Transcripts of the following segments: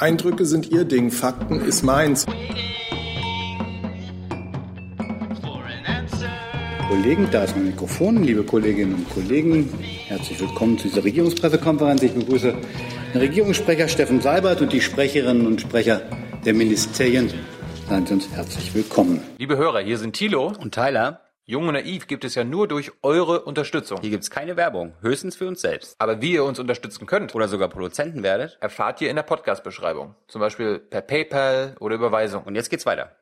Eindrücke sind Ihr Ding, Fakten ist meins. Kollegen, da ist mein Mikrofon. Liebe Kolleginnen und Kollegen, herzlich willkommen zu dieser Regierungspressekonferenz. Ich begrüße den Regierungssprecher Steffen Seibert und die Sprecherinnen und Sprecher der Ministerien. Seien Sie uns herzlich willkommen. Liebe Hörer, hier sind Thilo und Tyler. Jung und Naiv gibt es ja nur durch eure Unterstützung. Hier gibt es keine Werbung, höchstens für uns selbst. Aber wie ihr uns unterstützen könnt oder sogar Produzenten werdet, erfahrt ihr in der Podcast-Beschreibung. Zum Beispiel per PayPal oder Überweisung. Und jetzt geht's weiter.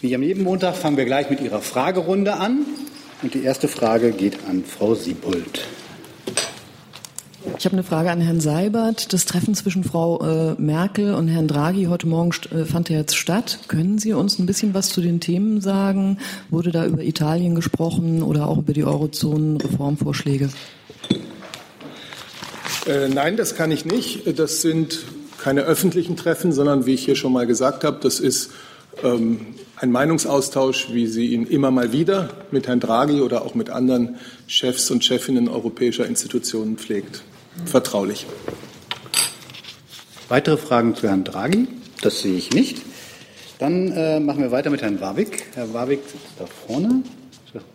Wie am jeden Montag fangen wir gleich mit Ihrer Fragerunde an. Und die erste Frage geht an Frau Siebold. Ich habe eine Frage an Herrn Seibert. Das Treffen zwischen Frau äh, Merkel und Herrn Draghi heute Morgen äh, fand ja jetzt statt. Können Sie uns ein bisschen was zu den Themen sagen? Wurde da über Italien gesprochen oder auch über die Eurozonen-Reformvorschläge? Äh, nein, das kann ich nicht. Das sind keine öffentlichen Treffen, sondern wie ich hier schon mal gesagt habe, das ist ähm, ein Meinungsaustausch, wie sie ihn immer mal wieder mit Herrn Draghi oder auch mit anderen Chefs und Chefinnen europäischer Institutionen pflegt vertraulich. Weitere Fragen zu Herrn Draghi? Das sehe ich nicht. Dann äh, machen wir weiter mit Herrn Warwick. Herr Warwick sitzt da vorne.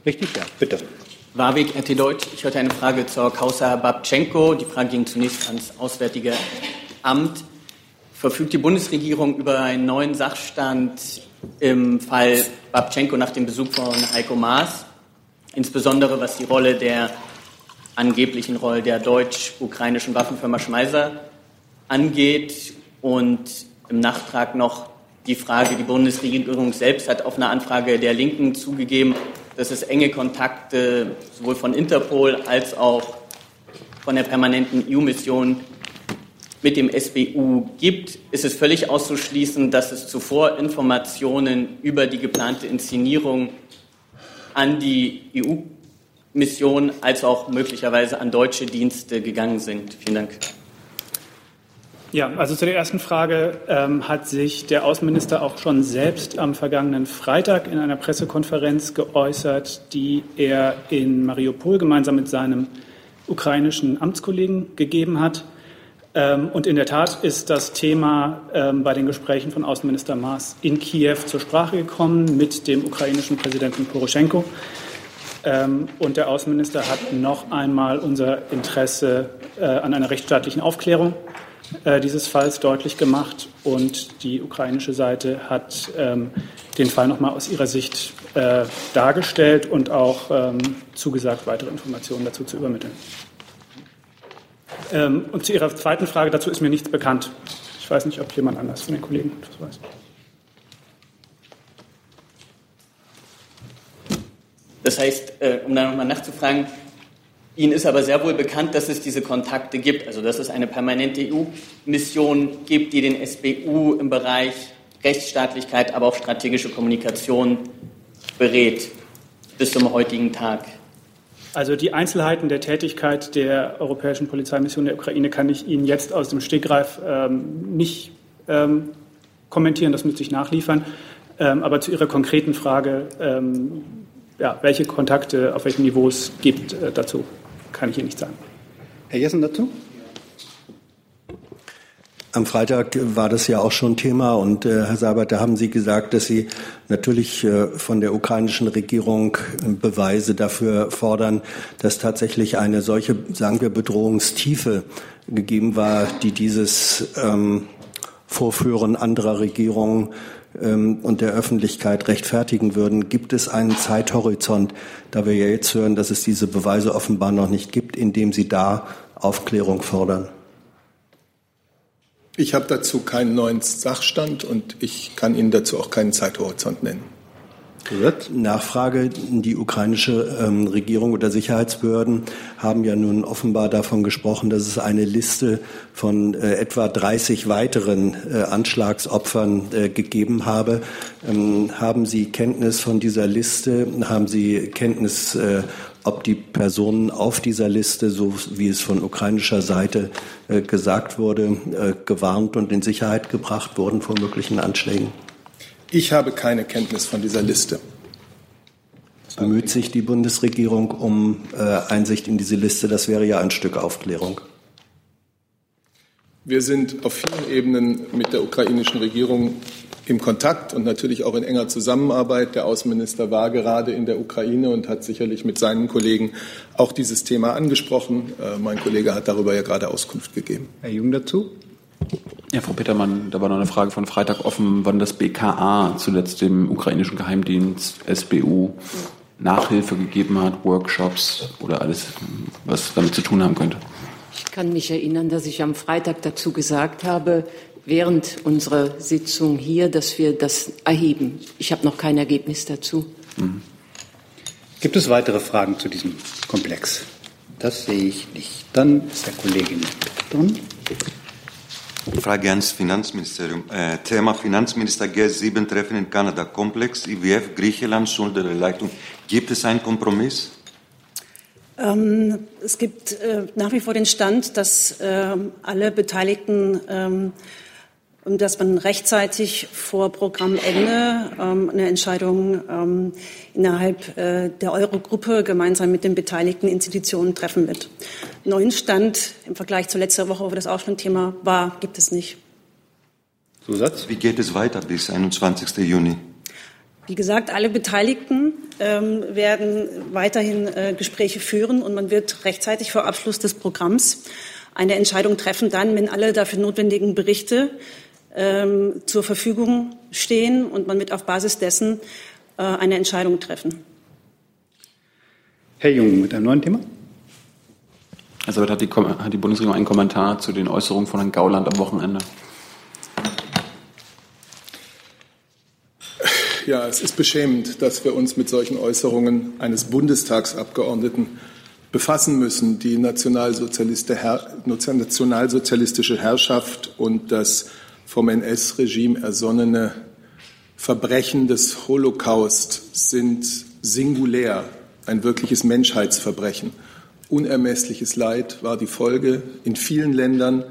Richtig? Ja, bitte. Warwick, RT Deutsch. Ich hatte eine Frage zur Causa Babchenko. Die Frage ging zunächst ans Auswärtige Amt. Verfügt die Bundesregierung über einen neuen Sachstand im Fall Babchenko nach dem Besuch von Heiko Maas? Insbesondere was die Rolle der angeblichen Rolle der deutsch-ukrainischen Waffenfirma Schmeiser angeht. Und im Nachtrag noch die Frage, die Bundesregierung selbst hat auf eine Anfrage der Linken zugegeben, dass es enge Kontakte sowohl von Interpol als auch von der permanenten EU-Mission mit dem SBU gibt, ist es völlig auszuschließen, dass es zuvor Informationen über die geplante Inszenierung an die EU Mission als auch möglicherweise an deutsche Dienste gegangen sind. Vielen Dank. Ja, also zu der ersten Frage ähm, hat sich der Außenminister auch schon selbst am vergangenen Freitag in einer Pressekonferenz geäußert, die er in Mariupol gemeinsam mit seinem ukrainischen Amtskollegen gegeben hat. Ähm, und in der Tat ist das Thema ähm, bei den Gesprächen von Außenminister Maas in Kiew zur Sprache gekommen mit dem ukrainischen Präsidenten Poroschenko. Ähm, und der Außenminister hat noch einmal unser Interesse äh, an einer rechtsstaatlichen Aufklärung äh, dieses Falls deutlich gemacht. Und die ukrainische Seite hat ähm, den Fall noch mal aus ihrer Sicht äh, dargestellt und auch ähm, zugesagt, weitere Informationen dazu zu übermitteln. und zu Ihrer zweiten Frage, dazu ist mir nichts bekannt. Ich weiß nicht, ob jemand anders von den Kollegen etwas weiß. Das heißt, äh, um da nochmal nachzufragen, Ihnen ist aber sehr wohl bekannt, dass es diese Kontakte gibt, also dass es eine permanente EU-Mission gibt, die den SBU im Bereich Rechtsstaatlichkeit, aber auch strategische Kommunikation berät bis zum heutigen Tag. Also die Einzelheiten der Tätigkeit der Europäischen Polizeimission der Ukraine kann ich Ihnen jetzt aus dem Stegreif ähm, nicht ähm, kommentieren, das müsste ich nachliefern. Ähm, aber zu Ihrer konkreten Frage ähm, ja, welche Kontakte auf welchem Niveau es gibt, äh, dazu kann ich Ihnen nicht sagen. Herr Jessen dazu? Am Freitag war das ja auch schon Thema und äh, Herr Sabert, da haben Sie gesagt, dass Sie natürlich äh, von der ukrainischen Regierung Beweise dafür fordern, dass tatsächlich eine solche, sagen wir, Bedrohungstiefe gegeben war, die dieses ähm, Vorführen anderer Regierungen und der Öffentlichkeit rechtfertigen würden. Gibt es einen Zeithorizont, da wir ja jetzt hören, dass es diese Beweise offenbar noch nicht gibt, in dem Sie da Aufklärung fordern? Ich habe dazu keinen neuen Sachstand und ich kann Ihnen dazu auch keinen Zeithorizont nennen. Nachfrage. Die ukrainische ähm, Regierung oder Sicherheitsbehörden haben ja nun offenbar davon gesprochen, dass es eine Liste von äh, etwa 30 weiteren äh, Anschlagsopfern äh, gegeben habe. Ähm, haben Sie Kenntnis von dieser Liste? Haben Sie Kenntnis, äh, ob die Personen auf dieser Liste, so wie es von ukrainischer Seite äh, gesagt wurde, äh, gewarnt und in Sicherheit gebracht wurden vor möglichen Anschlägen? Ich habe keine Kenntnis von dieser Liste. Bemüht sich die Bundesregierung um äh, Einsicht in diese Liste? Das wäre ja ein Stück Aufklärung. Wir sind auf vielen Ebenen mit der ukrainischen Regierung im Kontakt und natürlich auch in enger Zusammenarbeit. Der Außenminister war gerade in der Ukraine und hat sicherlich mit seinen Kollegen auch dieses Thema angesprochen. Äh, mein Kollege hat darüber ja gerade Auskunft gegeben. Herr Jung dazu? Ja, Frau Petermann, da war noch eine Frage von Freitag offen, wann das BKA zuletzt dem ukrainischen Geheimdienst SBU Nachhilfe gegeben hat, Workshops oder alles, was damit zu tun haben könnte. Ich kann mich erinnern, dass ich am Freitag dazu gesagt habe, während unserer Sitzung hier, dass wir das erheben. Ich habe noch kein Ergebnis dazu. Mhm. Gibt es weitere Fragen zu diesem Komplex? Das sehe ich nicht. Dann ist der Kollegin dran. Frage ans Finanzministerium. Äh, Thema Finanzminister G7-Treffen in Kanada. Komplex IWF, Griechenland, Schuldenerleichterung. Gibt es einen Kompromiss? Ähm, es gibt äh, nach wie vor den Stand, dass äh, alle Beteiligten, ähm, dass man rechtzeitig vor Programmende ähm, eine Entscheidung ähm, innerhalb äh, der Eurogruppe gemeinsam mit den beteiligten Institutionen treffen wird. Neuen Stand im Vergleich zu letzter Woche, wo das auch schon Thema war, gibt es nicht. Zusatz? Wie geht es weiter bis 21. Juni? Wie gesagt, alle Beteiligten ähm, werden weiterhin äh, Gespräche führen und man wird rechtzeitig vor Abschluss des Programms eine Entscheidung treffen, dann, wenn alle dafür notwendigen Berichte ähm, zur Verfügung stehen und man wird auf Basis dessen äh, eine Entscheidung treffen. Herr Jung mit einem neuen Thema. Also hat die, hat die Bundesregierung einen Kommentar zu den Äußerungen von Herrn Gauland am Wochenende? Ja, es ist beschämend, dass wir uns mit solchen Äußerungen eines Bundestagsabgeordneten befassen müssen. Die nationalsozialistische Herrschaft und das vom NS-Regime ersonnene Verbrechen des Holocaust sind singulär, ein wirkliches Menschheitsverbrechen. Unermessliches Leid war die Folge in vielen Ländern,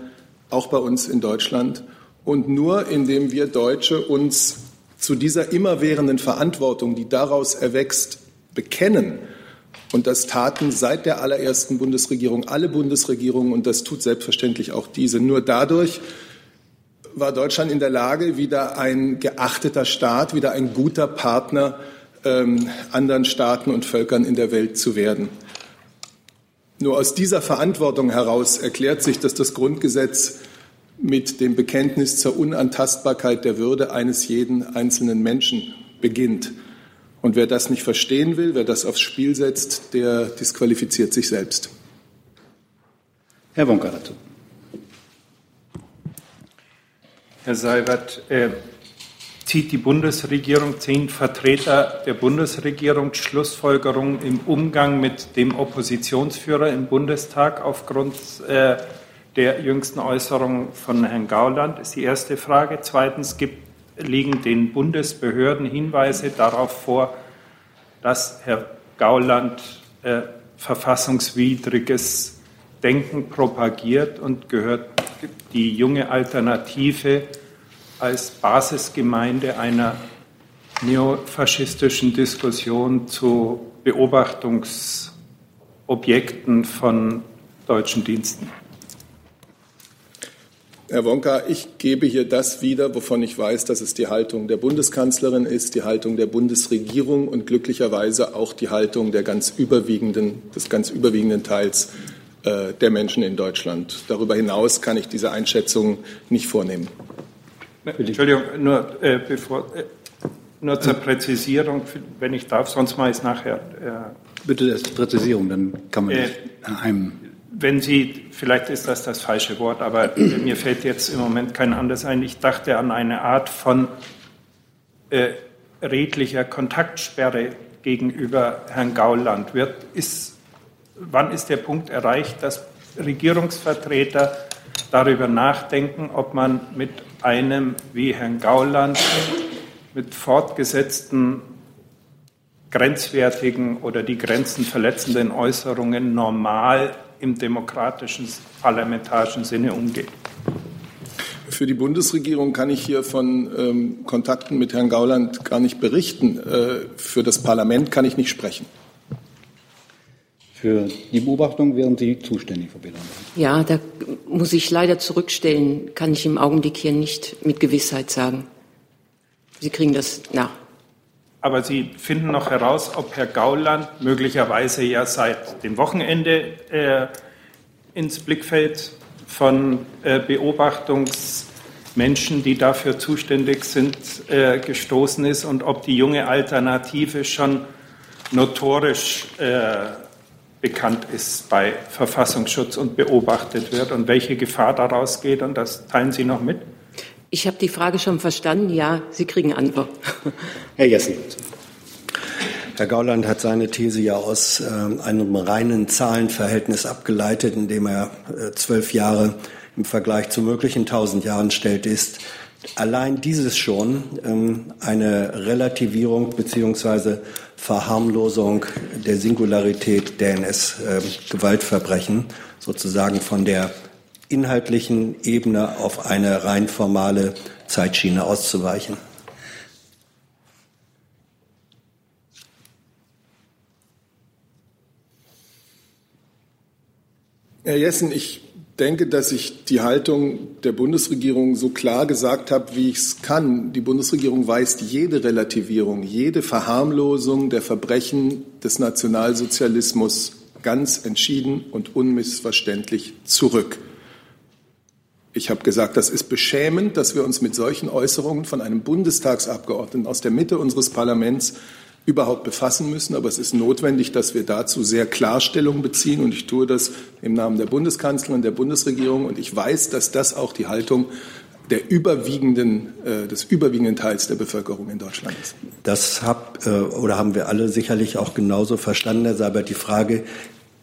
auch bei uns in Deutschland. Und nur indem wir Deutsche uns zu dieser immerwährenden Verantwortung, die daraus erwächst, bekennen, und das taten seit der allerersten Bundesregierung alle Bundesregierungen, und das tut selbstverständlich auch diese. Nur dadurch war Deutschland in der Lage, wieder ein geachteter Staat, wieder ein guter Partner ähm, anderen Staaten und Völkern in der Welt zu werden. Nur aus dieser Verantwortung heraus erklärt sich, dass das Grundgesetz mit dem Bekenntnis zur Unantastbarkeit der Würde eines jeden einzelnen Menschen beginnt. Und wer das nicht verstehen will, wer das aufs Spiel setzt, der disqualifiziert sich selbst. Herr Wonka dazu. Herr Seibert, äh, zieht die Bundesregierung, ziehen Vertreter der Bundesregierung Schlussfolgerungen im Umgang mit dem Oppositionsführer im Bundestag aufgrund äh, der jüngsten Äußerungen von Herrn Gauland, ist die erste Frage. Zweitens gibt, liegen den Bundesbehörden Hinweise darauf vor, dass Herr Gauland äh, verfassungswidriges Denken propagiert und gehört die junge Alternative als Basisgemeinde einer neofaschistischen Diskussion zu Beobachtungsobjekten von deutschen Diensten. Herr Wonka, ich gebe hier das wieder, wovon ich weiß, dass es die Haltung der Bundeskanzlerin ist, die Haltung der Bundesregierung und glücklicherweise auch die Haltung der ganz überwiegenden, des ganz überwiegenden Teils der Menschen in Deutschland. Darüber hinaus kann ich diese Einschätzung nicht vornehmen. Entschuldigung, nur, äh, bevor, äh, nur zur Präzisierung, wenn ich darf, sonst mache ich es nachher. Äh, Bitte das Präzisierung, dann kann man äh, einem wenn Sie, vielleicht ist das das falsche Wort, aber mir fällt jetzt im Moment kein anderes ein. Ich dachte an eine Art von äh, redlicher Kontaktsperre gegenüber Herrn Gauland. Wird, ist, wann ist der Punkt erreicht, dass Regierungsvertreter darüber nachdenken, ob man mit einem wie Herrn Gauland mit fortgesetzten grenzwertigen oder die Grenzen verletzenden Äußerungen normal im demokratischen, parlamentarischen Sinne umgeht. Für die Bundesregierung kann ich hier von ähm, Kontakten mit Herrn Gauland gar nicht berichten. Äh, für das Parlament kann ich nicht sprechen. Für die Beobachtung wären Sie zuständig, Frau Behlern. Ja, da muss ich leider zurückstellen, kann ich im Augenblick hier nicht mit Gewissheit sagen. Sie kriegen das nach. Aber Sie finden noch heraus, ob Herr Gauland möglicherweise ja seit dem Wochenende äh, ins Blickfeld von äh, Beobachtungsmenschen, die dafür zuständig sind, äh, gestoßen ist und ob die junge Alternative schon notorisch äh, bekannt ist bei Verfassungsschutz und beobachtet wird und welche Gefahr daraus geht. Und das teilen Sie noch mit? Ich habe die Frage schon verstanden. Ja, Sie kriegen Antwort. Herr Jessen. Herr Gauland hat seine These ja aus äh, einem reinen Zahlenverhältnis abgeleitet, indem er äh, zwölf Jahre im Vergleich zu möglichen tausend Jahren stellt, ist allein dieses schon ähm, eine Relativierung beziehungsweise Verharmlosung der Singularität der NS-Gewaltverbrechen, sozusagen von der inhaltlichen Ebene auf eine rein formale Zeitschiene auszuweichen. Herr Jessen, ich denke, dass ich die Haltung der Bundesregierung so klar gesagt habe, wie ich es kann. Die Bundesregierung weist jede Relativierung, jede Verharmlosung der Verbrechen des Nationalsozialismus ganz entschieden und unmissverständlich zurück. Ich habe gesagt, das ist beschämend, dass wir uns mit solchen Äußerungen von einem Bundestagsabgeordneten aus der Mitte unseres Parlaments überhaupt befassen müssen. Aber es ist notwendig, dass wir dazu sehr Klarstellung beziehen. Und ich tue das im Namen der Bundeskanzlerin, der Bundesregierung. Und ich weiß, dass das auch die Haltung der überwiegenden, äh, des überwiegenden Teils der Bevölkerung in Deutschland ist. Das hab, äh, oder haben wir alle sicherlich auch genauso verstanden, Herr Seibert. Die Frage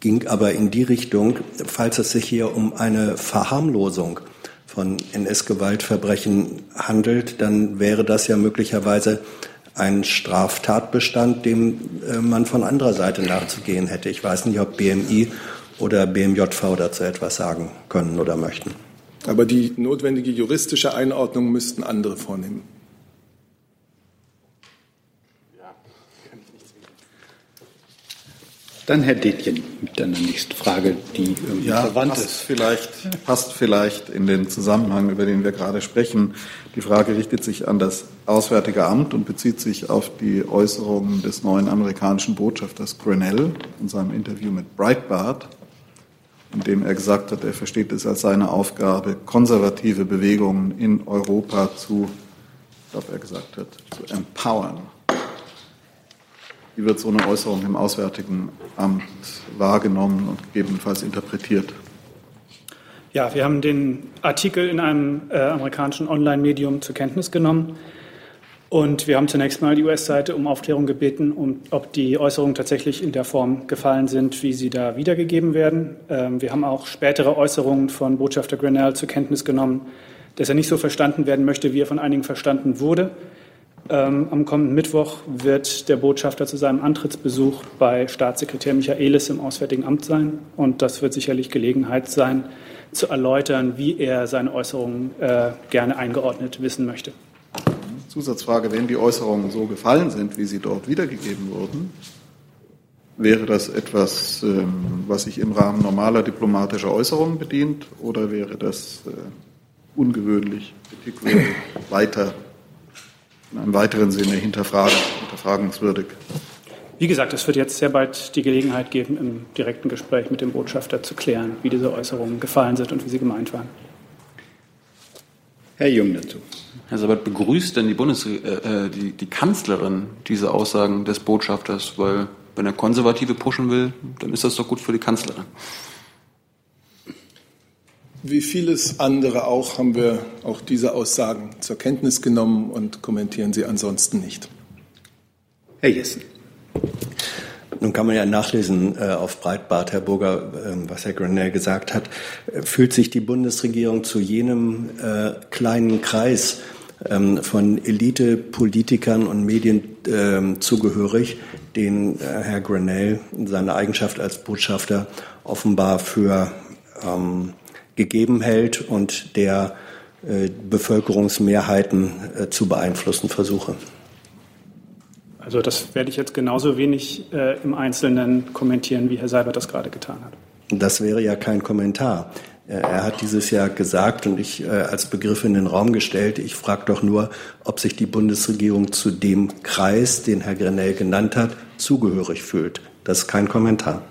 ging aber in die Richtung, falls es sich hier um eine Verharmlosung von NS-Gewaltverbrechen handelt, dann wäre das ja möglicherweise ein Straftatbestand, dem äh, man von anderer Seite nachzugehen hätte. Ich weiß nicht, ob BMI oder BMJV dazu etwas sagen können oder möchten. Aber die notwendige juristische Einordnung müssten andere vornehmen. Dann Herr Detjen mit einer nächsten Frage, die irgendwie ja, verwandt passt ist. Vielleicht, passt vielleicht in den Zusammenhang, über den wir gerade sprechen. Die Frage richtet sich an das Auswärtige Amt und bezieht sich auf die Äußerungen des neuen amerikanischen Botschafters Grenell in seinem Interview mit Breitbart, in dem er gesagt hat, er versteht es als seine Aufgabe, konservative Bewegungen in Europa zu, ich glaube, er gesagt hat, zu empowern. Wie wird so eine Äußerung im Auswärtigen Amt wahrgenommen und gegebenenfalls interpretiert? Ja, wir haben den Artikel in einem äh, amerikanischen Online-Medium zur Kenntnis genommen. Und wir haben zunächst mal die US-Seite um Aufklärung gebeten, um, ob die Äußerungen tatsächlich in der Form gefallen sind, wie sie da wiedergegeben werden. Ähm, wir haben auch spätere Äußerungen von Botschafter Grenell zur Kenntnis genommen, dass er nicht so verstanden werden möchte, wie er von einigen verstanden wurde. Ähm, am kommenden Mittwoch wird der Botschafter zu seinem Antrittsbesuch bei Staatssekretär Michaelis im Auswärtigen Amt sein. Und das wird sicherlich Gelegenheit sein, zu erläutern, wie er seine Äußerungen äh, gerne eingeordnet wissen möchte. Zusatzfrage, wenn die Äußerungen so gefallen sind, wie sie dort wiedergegeben wurden, wäre das etwas, ähm, was sich im Rahmen normaler diplomatischer Äußerungen bedient oder wäre das äh, ungewöhnlich, weiter in einem weiteren Sinne hinterfragen, hinterfragungswürdig. Wie gesagt, es wird jetzt sehr bald die Gelegenheit geben, im direkten Gespräch mit dem Botschafter zu klären, wie diese Äußerungen gefallen sind und wie sie gemeint waren. Herr Jung dazu. Herr Sabat, begrüßt denn die, Bundes äh, äh, die, die Kanzlerin diese Aussagen des Botschafters? Weil wenn er Konservative pushen will, dann ist das doch gut für die Kanzlerin. Wie vieles andere auch haben wir auch diese Aussagen zur Kenntnis genommen und kommentieren sie ansonsten nicht. Herr Jessen. Nun kann man ja nachlesen äh, auf Breitbart, Herr Burger, äh, was Herr Grenell gesagt hat. Äh, fühlt sich die Bundesregierung zu jenem äh, kleinen Kreis ähm, von Elite-Politikern und Medien ähm, zugehörig, den äh, Herr Grenell in seiner Eigenschaft als Botschafter offenbar für ähm, gegeben hält und der äh, Bevölkerungsmehrheiten äh, zu beeinflussen versuche. Also das werde ich jetzt genauso wenig äh, im Einzelnen kommentieren, wie Herr Seibert das gerade getan hat. Das wäre ja kein Kommentar. Er hat dieses Jahr gesagt und ich äh, als Begriff in den Raum gestellt, ich frage doch nur, ob sich die Bundesregierung zu dem Kreis, den Herr Grenell genannt hat, zugehörig fühlt. Das ist kein Kommentar.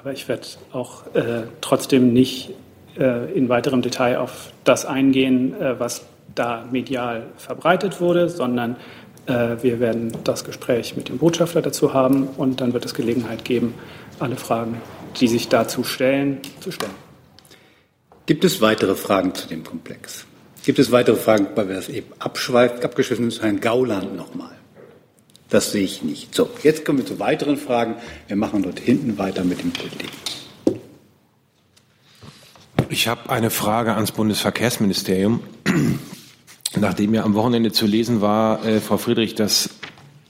Aber ich werde auch äh, trotzdem nicht äh, in weiterem Detail auf das eingehen, äh, was da medial verbreitet wurde, sondern äh, wir werden das Gespräch mit dem Botschafter dazu haben und dann wird es Gelegenheit geben, alle Fragen, die sich dazu stellen, zu stellen. Gibt es weitere Fragen zu dem Komplex? Gibt es weitere Fragen, weil wir das eben abschweift, abgeschwiffen ist, Herrn Gauland nochmal? Das sehe ich nicht. So, jetzt kommen wir zu weiteren Fragen. Wir machen dort hinten weiter mit dem Kollegen. Ich habe eine Frage ans Bundesverkehrsministerium. Nachdem ja am Wochenende zu lesen war, äh, Frau Friedrich, dass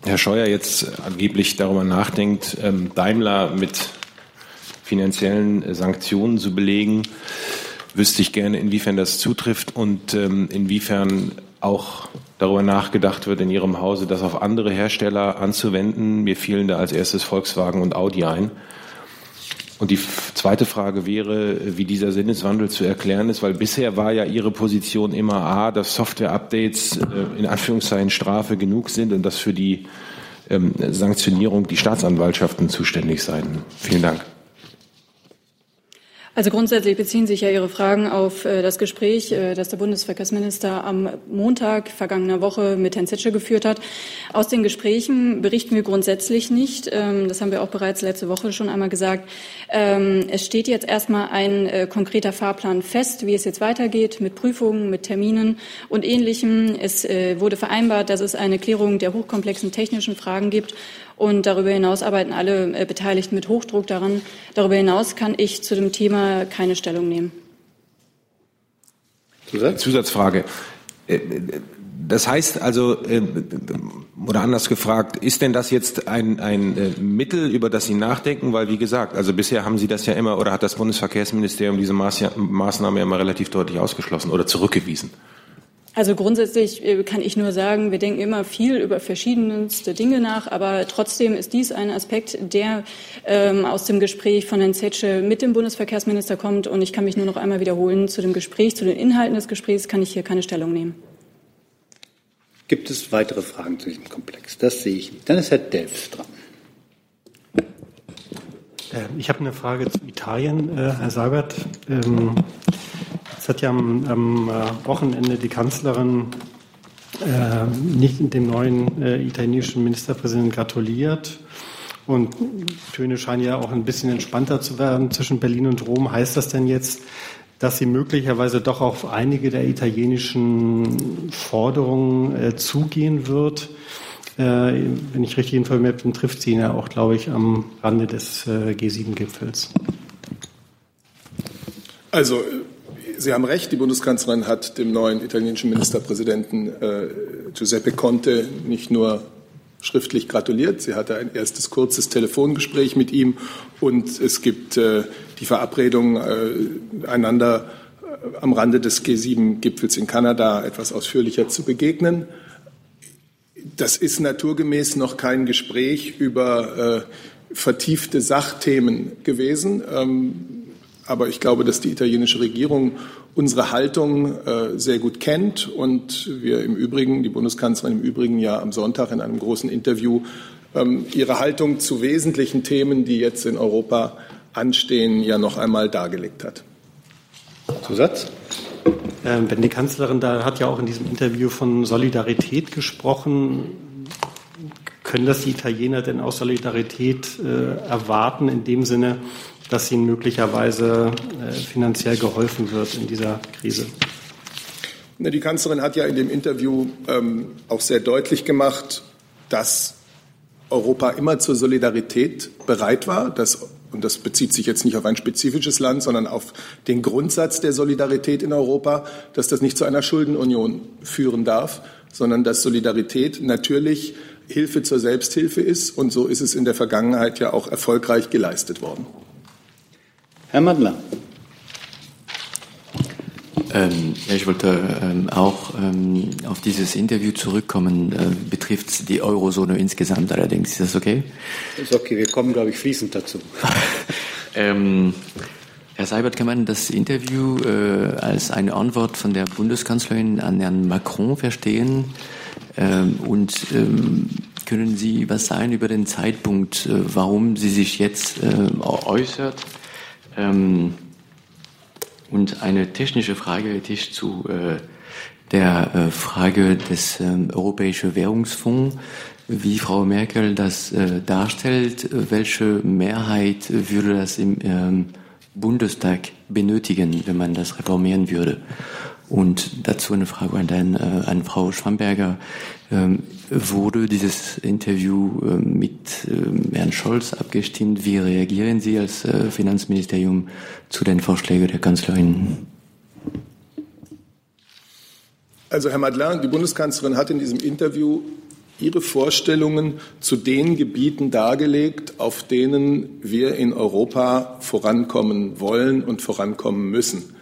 Herr Scheuer jetzt angeblich darüber nachdenkt, ähm, Daimler mit finanziellen äh, Sanktionen zu belegen, wüsste ich gerne, inwiefern das zutrifft und ähm, inwiefern auch darüber nachgedacht wird in Ihrem Hause, das auf andere Hersteller anzuwenden. Mir fielen da als erstes Volkswagen und Audi ein. Und die zweite Frage wäre, wie dieser Sinneswandel zu erklären ist, weil bisher war ja Ihre Position immer A, dass Software-Updates äh, in Anführungszeichen Strafe genug sind und dass für die ähm, Sanktionierung die Staatsanwaltschaften zuständig seien. Vielen Dank. Also grundsätzlich beziehen sich ja Ihre Fragen auf äh, das Gespräch, äh, das der Bundesverkehrsminister am Montag vergangener Woche mit Herrn Zetsche geführt hat. Aus den Gesprächen berichten wir grundsätzlich nicht. Ähm, das haben wir auch bereits letzte Woche schon einmal gesagt. Ähm, es steht jetzt erstmal ein äh, konkreter Fahrplan fest, wie es jetzt weitergeht mit Prüfungen, mit Terminen und Ähnlichem. Es wurde vereinbart, dass es eine Klärung der hochkomplexen technischen Fragen gibt und darüber hinaus arbeiten alle äh, Beteiligten mit Hochdruck daran. Darüber hinaus kann ich zu dem Thema keine Stellung nehmen. Zusatzfrage. Äh, das heißt also, äh, oder anders gefragt, ist denn das jetzt ein, ein Mittel, über das Sie nachdenken? Weil, wie gesagt, also bisher haben Sie das ja immer, oder hat das Bundesverkehrsministerium diese Maßnahme ja immer relativ deutlich ausgeschlossen oder zurückgewiesen? Also grundsätzlich äh, kann ich nur sagen, wir denken immer viel über verschiedenste Dinge nach, aber trotzdem ist dies ein Aspekt, der ähm, aus dem Gespräch von Herrn Zetsche mit dem Bundesverkehrsminister kommt. Und ich kann mich nur noch einmal wiederholen, zu dem Gespräch, zu den Inhalten des Gesprächs kann ich hier keine Stellung nehmen. Gibt es weitere Fragen zu diesem Komplex? Das sehe ich nicht. Dann ist Herr Delfs dran. Äh, ich habe eine Frage zu Italien, äh, Herr Seibert. Es hat ja am, am äh, Wochenende die Kanzlerin äh, nicht dem neuen äh, italienischen Ministerpräsidenten gratuliert. Und Töne scheinen ja auch ein bisschen entspannter zu werden zwischen Berlin und Rom. Heißt das denn jetzt, dass sie möglicherweise doch auf einige der italienischen Forderungen äh, zugehen wird? Äh, wenn ich richtig informiert bin, trifft sie ihn ja auch, glaube ich, am Rande des äh, G7-Gipfels. Also Sie haben recht, die Bundeskanzlerin hat dem neuen italienischen Ministerpräsidenten äh, Giuseppe Conte nicht nur schriftlich gratuliert, sie hatte ein erstes kurzes Telefongespräch mit ihm und es gibt äh, die Verabredung, äh, einander äh, am Rande des G7-Gipfels in Kanada etwas ausführlicher zu begegnen. Das ist naturgemäß noch kein Gespräch über äh, vertiefte Sachthemen gewesen. Ähm, aber ich glaube, dass die italienische Regierung unsere Haltung äh, sehr gut kennt und wir im Übrigen, die Bundeskanzlerin im Übrigen ja am Sonntag in einem großen Interview ähm, ihre Haltung zu wesentlichen Themen, die jetzt in Europa anstehen, ja noch einmal dargelegt hat. Zusatz? Ähm, wenn die Kanzlerin da hat ja auch in diesem Interview von Solidarität gesprochen. Können das die Italiener denn aus Solidarität äh, erwarten, in dem Sinne, dass ihnen möglicherweise äh, finanziell geholfen wird in dieser Krise? Die Kanzlerin hat ja in dem Interview ähm, auch sehr deutlich gemacht, dass Europa immer zur Solidarität bereit war, dass, und das bezieht sich jetzt nicht auf ein spezifisches Land, sondern auf den Grundsatz der Solidarität in Europa, dass das nicht zu einer Schuldenunion führen darf, sondern dass Solidarität natürlich Hilfe zur Selbsthilfe ist. Und so ist es in der Vergangenheit ja auch erfolgreich geleistet worden. Herr Mandler. Ähm, ja, ich wollte ähm, auch ähm, auf dieses Interview zurückkommen. Äh, betrifft die Eurozone insgesamt allerdings. Ist das okay? Ist okay, wir kommen, glaube ich, fließend dazu. ähm, Herr Seibert, kann man das Interview äh, als eine Antwort von der Bundeskanzlerin an Herrn Macron verstehen? Ähm, und ähm, können Sie was sagen über den Zeitpunkt, äh, warum sie sich jetzt äh, äußert? Ähm, und eine technische Frage hätte ich zu äh, der äh, Frage des ähm, Europäischen Währungsfonds, wie Frau Merkel das äh, darstellt. Welche Mehrheit würde das im ähm, Bundestag benötigen, wenn man das reformieren würde? Und dazu eine Frage an, äh, an Frau Schwamberger. Ähm, wurde dieses Interview äh, mit äh, Herrn Scholz abgestimmt? Wie reagieren Sie als äh, Finanzministerium zu den Vorschlägen der Kanzlerin? Also Herr Madeleine, die Bundeskanzlerin hat in diesem Interview ihre Vorstellungen zu den Gebieten dargelegt, auf denen wir in Europa vorankommen wollen und vorankommen müssen.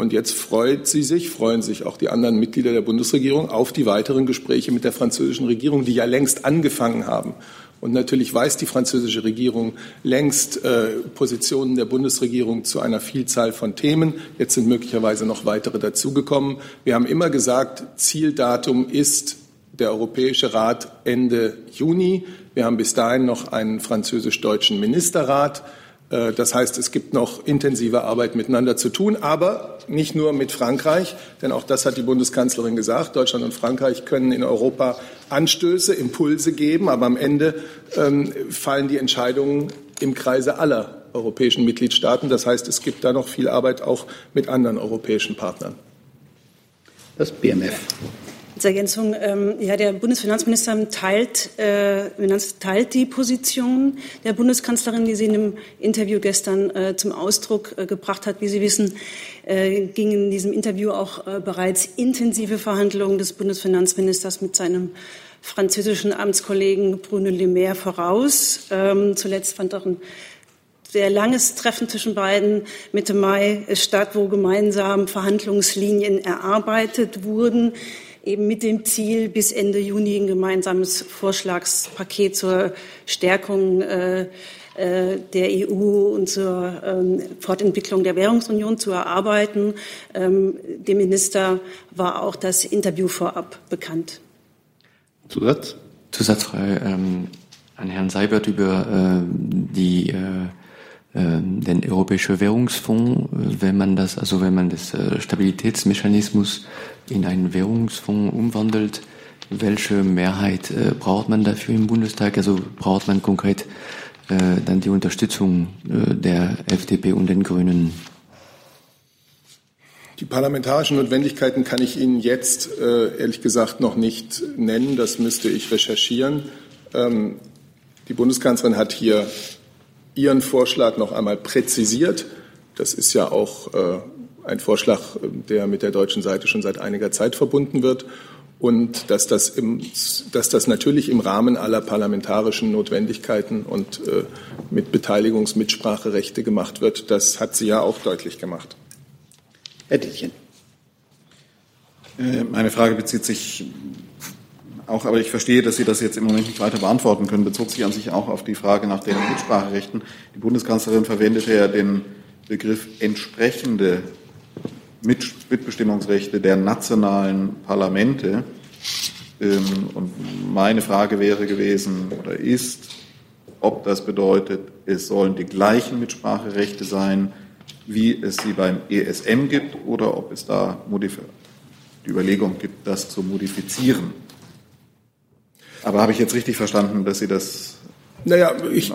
Und jetzt freut sie sich, freuen sich auch die anderen Mitglieder der Bundesregierung auf die weiteren Gespräche mit der französischen Regierung, die ja längst angefangen haben. Und natürlich weiß die französische Regierung längst äh, Positionen der Bundesregierung zu einer Vielzahl von Themen. Jetzt sind möglicherweise noch weitere dazugekommen. Wir haben immer gesagt, Zieldatum ist der Europäische Rat Ende Juni. Wir haben bis dahin noch einen französisch-deutschen Ministerrat. Äh, das heißt, es gibt noch intensive Arbeit miteinander zu tun, aber nicht nur mit Frankreich, denn auch das hat die Bundeskanzlerin gesagt. Deutschland und Frankreich können in Europa Anstöße, Impulse geben, aber am Ende ähm, fallen die Entscheidungen im Kreise aller europäischen Mitgliedstaaten. Das heißt, es gibt da noch viel Arbeit auch mit anderen europäischen Partnern. Das BMF. Als Ergänzung, ähm, ja, der Bundesfinanzminister teilt, äh, teilt die Position der Bundeskanzlerin, die sie in einem Interview gestern äh, zum Ausdruck äh, gebracht hat. Wie Sie wissen, äh, gingen in diesem Interview auch äh, bereits intensive Verhandlungen des Bundesfinanzministers mit seinem französischen Amtskollegen Bruno Le Maire voraus. Ähm, zuletzt fand auch ein sehr langes Treffen zwischen beiden Mitte Mai statt, wo gemeinsam Verhandlungslinien erarbeitet wurden eben mit dem Ziel, bis Ende Juni ein gemeinsames Vorschlagspaket zur Stärkung äh, äh, der EU und zur ähm, Fortentwicklung der Währungsunion zu erarbeiten. Ähm, dem Minister war auch das Interview vorab bekannt. Zusatz? Zusatzfrage ähm, an Herrn Seibert über äh, die äh, den Europäischen Währungsfonds, wenn man das, also wenn man das äh, Stabilitätsmechanismus in einen Währungsfonds umwandelt, welche Mehrheit äh, braucht man dafür im Bundestag? Also braucht man konkret äh, dann die Unterstützung der FDP und den Grünen? Die parlamentarischen Notwendigkeiten kann ich Ihnen jetzt ehrlich gesagt noch nicht nennen. Das müsste ich recherchieren. Ähm, die Bundeskanzlerin hat hier Ihren Vorschlag noch einmal präzisiert. Das ist ja auch äh, ein Vorschlag, der mit der deutschen Seite schon seit einiger Zeit verbunden wird. Und dass das, im, dass das natürlich im Rahmen aller parlamentarischen Notwendigkeiten und äh, mit Beteiligungsmitspracherechte gemacht wird, das hat sie ja auch deutlich gemacht. Herr Dietchen. Äh, meine Frage bezieht sich auch, aber ich verstehe, dass Sie das jetzt im Moment nicht weiter beantworten können, bezog sich an sich auch auf die Frage nach den Mitspracherechten. Die Bundeskanzlerin verwendete ja den Begriff entsprechende Mitbestimmungsrechte der nationalen Parlamente. Ähm, und meine Frage wäre gewesen oder ist, ob das bedeutet, es sollen die gleichen Mitspracherechte sein, wie es sie beim ESM gibt, oder ob es da die Überlegung gibt, das zu modifizieren. Aber habe ich jetzt richtig verstanden, dass Sie das naja, ich,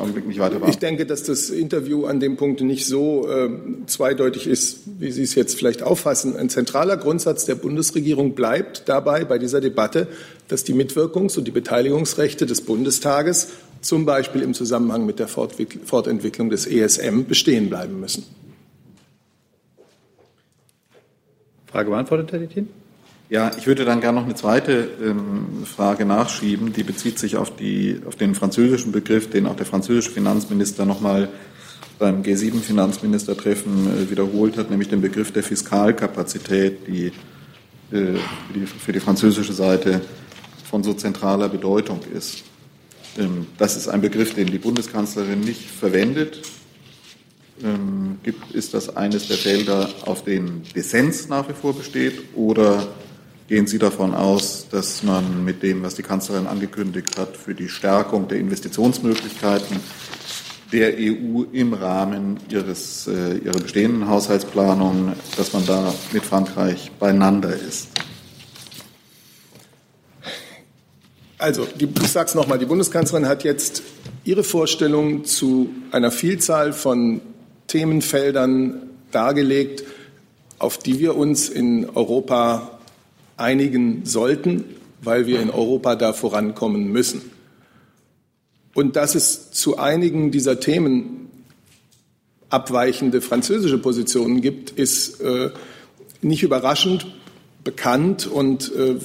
ich denke, dass das Interview an dem Punkt nicht so äh, zweideutig ist, wie Sie es jetzt vielleicht auffassen. Ein zentraler Grundsatz der Bundesregierung bleibt dabei bei dieser Debatte, dass die Mitwirkungs- und die Beteiligungsrechte des Bundestages zum Beispiel im Zusammenhang mit der Fortentwicklung des ESM bestehen bleiben müssen. Frage beantwortet, Herr Dittin? Ja, ich würde dann gerne noch eine zweite ähm, Frage nachschieben, die bezieht sich auf, die, auf den französischen Begriff, den auch der französische Finanzminister nochmal beim G7-Finanzministertreffen äh, wiederholt hat, nämlich den Begriff der Fiskalkapazität, die äh, für die französische Seite von so zentraler Bedeutung ist. Ähm, das ist ein Begriff, den die Bundeskanzlerin nicht verwendet. Ähm, ist das eines der Felder, auf denen Dissens nach wie vor besteht? Oder gehen Sie davon aus, dass man mit dem, was die Kanzlerin angekündigt hat, für die Stärkung der Investitionsmöglichkeiten der EU im Rahmen ihres, äh, ihrer bestehenden Haushaltsplanung, dass man da mit Frankreich beieinander ist? Also, die, ich sage es nochmal, die Bundeskanzlerin hat jetzt ihre Vorstellung zu einer Vielzahl von Themenfeldern dargelegt, auf die wir uns in Europa einigen sollten, weil wir in Europa da vorankommen müssen. Und dass es zu einigen dieser Themen abweichende französische Positionen gibt, ist äh, nicht überraschend bekannt und äh,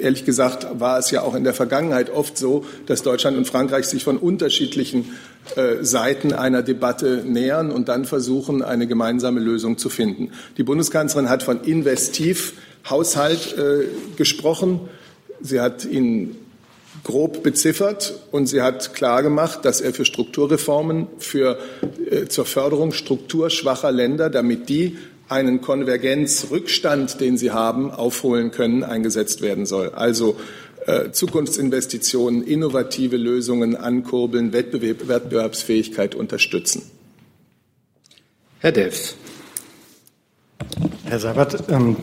ehrlich gesagt war es ja auch in der Vergangenheit oft so, dass Deutschland und Frankreich sich von unterschiedlichen äh, Seiten einer Debatte nähern und dann versuchen, eine gemeinsame Lösung zu finden. Die Bundeskanzlerin hat von Investivhaushalt äh, gesprochen. Sie hat ihn grob beziffert und sie hat klargemacht, dass er für Strukturreformen, für, äh, zur Förderung strukturschwacher Länder, damit die einen Konvergenzrückstand, den sie haben, aufholen können, eingesetzt werden soll. Also äh, Zukunftsinvestitionen, innovative Lösungen ankurbeln, Wettbewerb, Wettbewerbsfähigkeit unterstützen. Herr Delfs. Herr Seibert, ähm,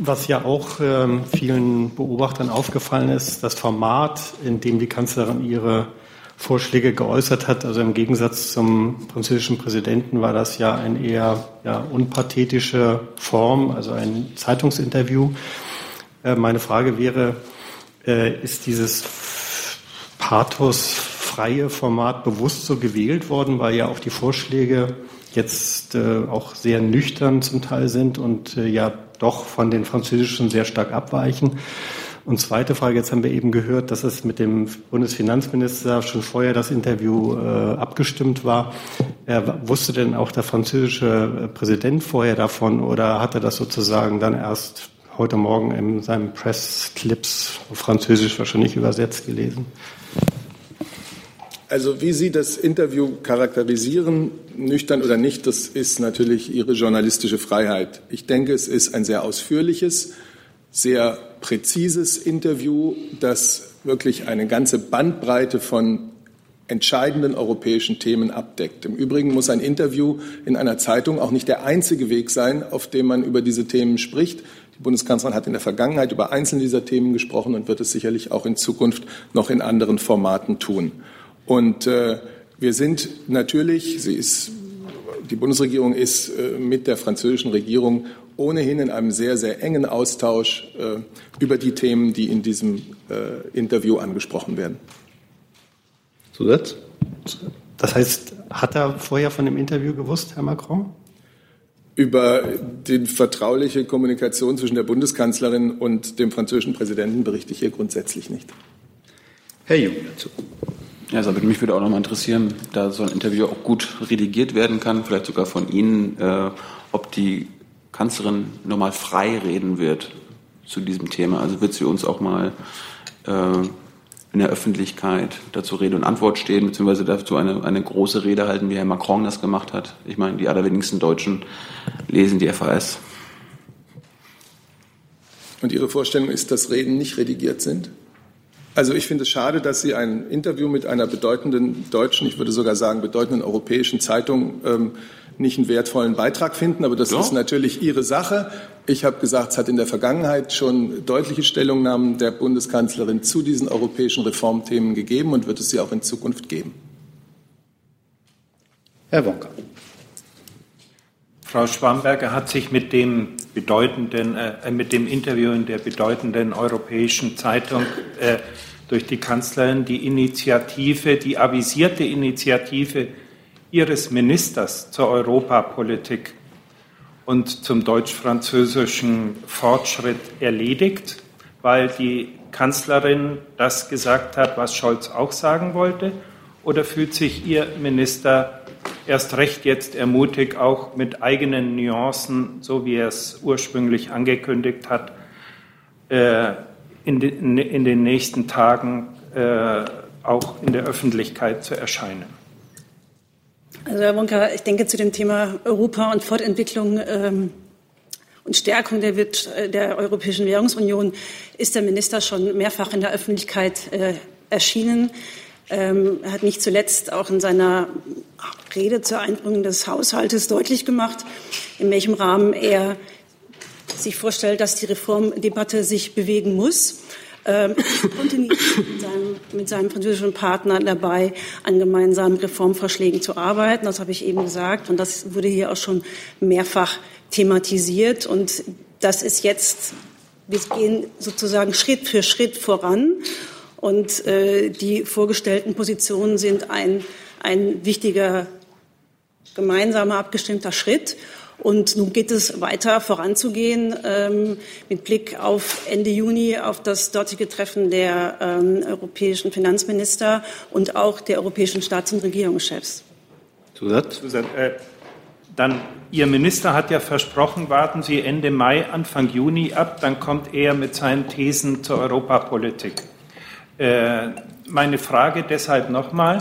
was ja auch ähm, vielen Beobachtern aufgefallen ist, das Format, in dem die Kanzlerin ihre Vorschläge geäußert hat, also im Gegensatz zum französischen Präsidenten war das ja eine eher ja, unpathetische Form, also ein Zeitungsinterview. Äh, meine Frage wäre, äh, ist dieses pathosfreie Format bewusst so gewählt worden, weil ja auch die Vorschläge jetzt äh, auch sehr nüchtern zum Teil sind und äh, ja doch von den französischen sehr stark abweichen. Und zweite Frage, jetzt haben wir eben gehört, dass es mit dem Bundesfinanzminister schon vorher das Interview äh, abgestimmt war. Er, wusste denn auch der französische Präsident vorher davon oder hat er das sozusagen dann erst heute Morgen in seinem Pressclips Französisch wahrscheinlich übersetzt gelesen? Also wie Sie das Interview charakterisieren, nüchtern oder nicht, das ist natürlich Ihre journalistische Freiheit. Ich denke, es ist ein sehr ausführliches, sehr präzises Interview, das wirklich eine ganze Bandbreite von entscheidenden europäischen Themen abdeckt. Im Übrigen muss ein Interview in einer Zeitung auch nicht der einzige Weg sein, auf dem man über diese Themen spricht. Die Bundeskanzlerin hat in der Vergangenheit über einzelne dieser Themen gesprochen und wird es sicherlich auch in Zukunft noch in anderen Formaten tun. Und äh, wir sind natürlich, sie ist, die Bundesregierung ist äh, mit der französischen Regierung ohnehin in einem sehr, sehr engen Austausch äh, über die Themen, die in diesem äh, Interview angesprochen werden. Zusatz? Das heißt, hat er vorher von dem Interview gewusst, Herr Macron? Über die vertrauliche Kommunikation zwischen der Bundeskanzlerin und dem französischen Präsidenten berichte ich hier grundsätzlich nicht. Herr Jung dazu. Ja, also mich würde auch noch mal interessieren, da so ein Interview auch gut redigiert werden kann, vielleicht sogar von Ihnen, äh, ob die Kanzlerin nochmal frei reden wird zu diesem Thema. Also wird sie uns auch mal äh, in der Öffentlichkeit dazu Rede und Antwort stehen, beziehungsweise dazu eine, eine große Rede halten, wie Herr Macron das gemacht hat. Ich meine, die allerwenigsten Deutschen lesen die FAS. Und Ihre Vorstellung ist, dass Reden nicht redigiert sind? Also ich finde es schade, dass Sie ein Interview mit einer bedeutenden deutschen, ich würde sogar sagen bedeutenden europäischen Zeitung ähm, nicht einen wertvollen Beitrag finden, aber das ja. ist natürlich Ihre Sache. Ich habe gesagt, es hat in der Vergangenheit schon deutliche Stellungnahmen der Bundeskanzlerin zu diesen europäischen Reformthemen gegeben und wird es sie auch in Zukunft geben. Herr Wonka. Frau Schwamberger hat sich mit dem bedeutenden, äh, mit dem Interview in der bedeutenden europäischen Zeitung äh, durch die Kanzlerin die Initiative, die avisierte Initiative ihres Ministers zur Europapolitik und zum deutsch-französischen Fortschritt erledigt, weil die Kanzlerin das gesagt hat, was Scholz auch sagen wollte? Oder fühlt sich Ihr Minister erst recht jetzt ermutigt, auch mit eigenen Nuancen, so wie er es ursprünglich angekündigt hat, äh, in, den, nächsten Tagen äh, auch in der Öffentlichkeit zu erscheinen. Also Herr Wonka, ich denke zu dem Thema Europa und Fortentwicklung ähm, und Stärkung der, der, Europäischen Währungsunion ist der Minister schon mehrfach in der Öffentlichkeit äh, erschienen. Ähm, er hat nicht zuletzt auch in seiner Rede zur Einbringung des Haushaltes deutlich gemacht, in welchem Rahmen er sich vorstellt, dass die Reformdebatte sich bewegen muss. Ähm, kontinuierlich mit seinem, mit seinem französischen Partner dabei, an gemeinsamen Reformvorschlägen zu arbeiten. Das habe ich eben gesagt. Und das wurde hier auch schon mehrfach thematisiert. Und das ist jetzt, wir gehen sozusagen Schritt für Schritt voran. Und äh, die vorgestellten Positionen sind ein, ein wichtiger gemeinsamer abgestimmter Schritt. Und nun geht es weiter voranzugehen ähm, mit Blick auf Ende Juni auf das dortige Treffen der ähm, europäischen Finanzminister und auch der europäischen Staats- und Regierungschefs. Zusatz? Zusatz äh, dann Ihr Minister hat ja versprochen, warten Sie Ende Mai, Anfang Juni ab, dann kommt er mit seinen Thesen zur Europapolitik. Äh, meine Frage deshalb nochmal,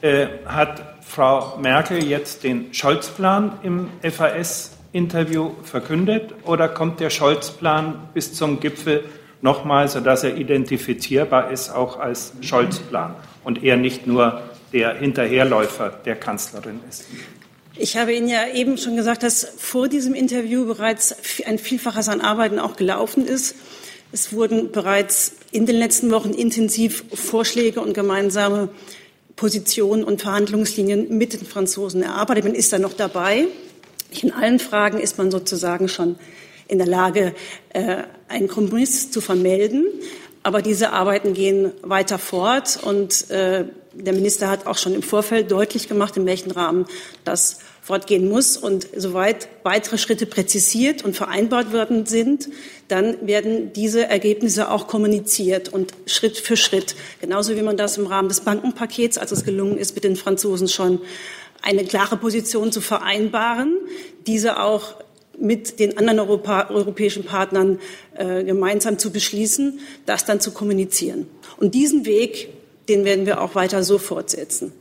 äh, hat Frau Merkel jetzt den Scholz-Plan im FAS-Interview verkündet oder kommt der Scholz-Plan bis zum Gipfel nochmal, sodass er identifizierbar ist, auch als Scholz-Plan und er nicht nur der Hinterherläufer der Kanzlerin ist? Ich habe Ihnen ja eben schon gesagt, dass vor diesem Interview bereits ein Vielfaches an Arbeiten auch gelaufen ist. Es wurden bereits in den letzten Wochen intensiv Vorschläge und gemeinsame Positionen und Verhandlungslinien mit den Franzosen erarbeitet. Man ist da noch dabei. In allen Fragen ist man sozusagen schon in der Lage, äh, einen Kompromiss zu vermelden. Aber diese Arbeiten gehen weiter fort und äh, der Minister hat auch schon im Vorfeld deutlich gemacht, in welchem Rahmen das fortgehen muss. Und soweit weitere Schritte präzisiert und vereinbart worden sind, dann werden diese Ergebnisse auch kommuniziert und Schritt für Schritt. Genauso wie man das im Rahmen des Bankenpakets, als es gelungen ist, mit den Franzosen schon eine klare Position zu vereinbaren, diese auch mit den anderen Europa, europäischen Partnern äh, gemeinsam zu beschließen, das dann zu kommunizieren. Und diesen Weg, den werden wir auch weiter so fortsetzen.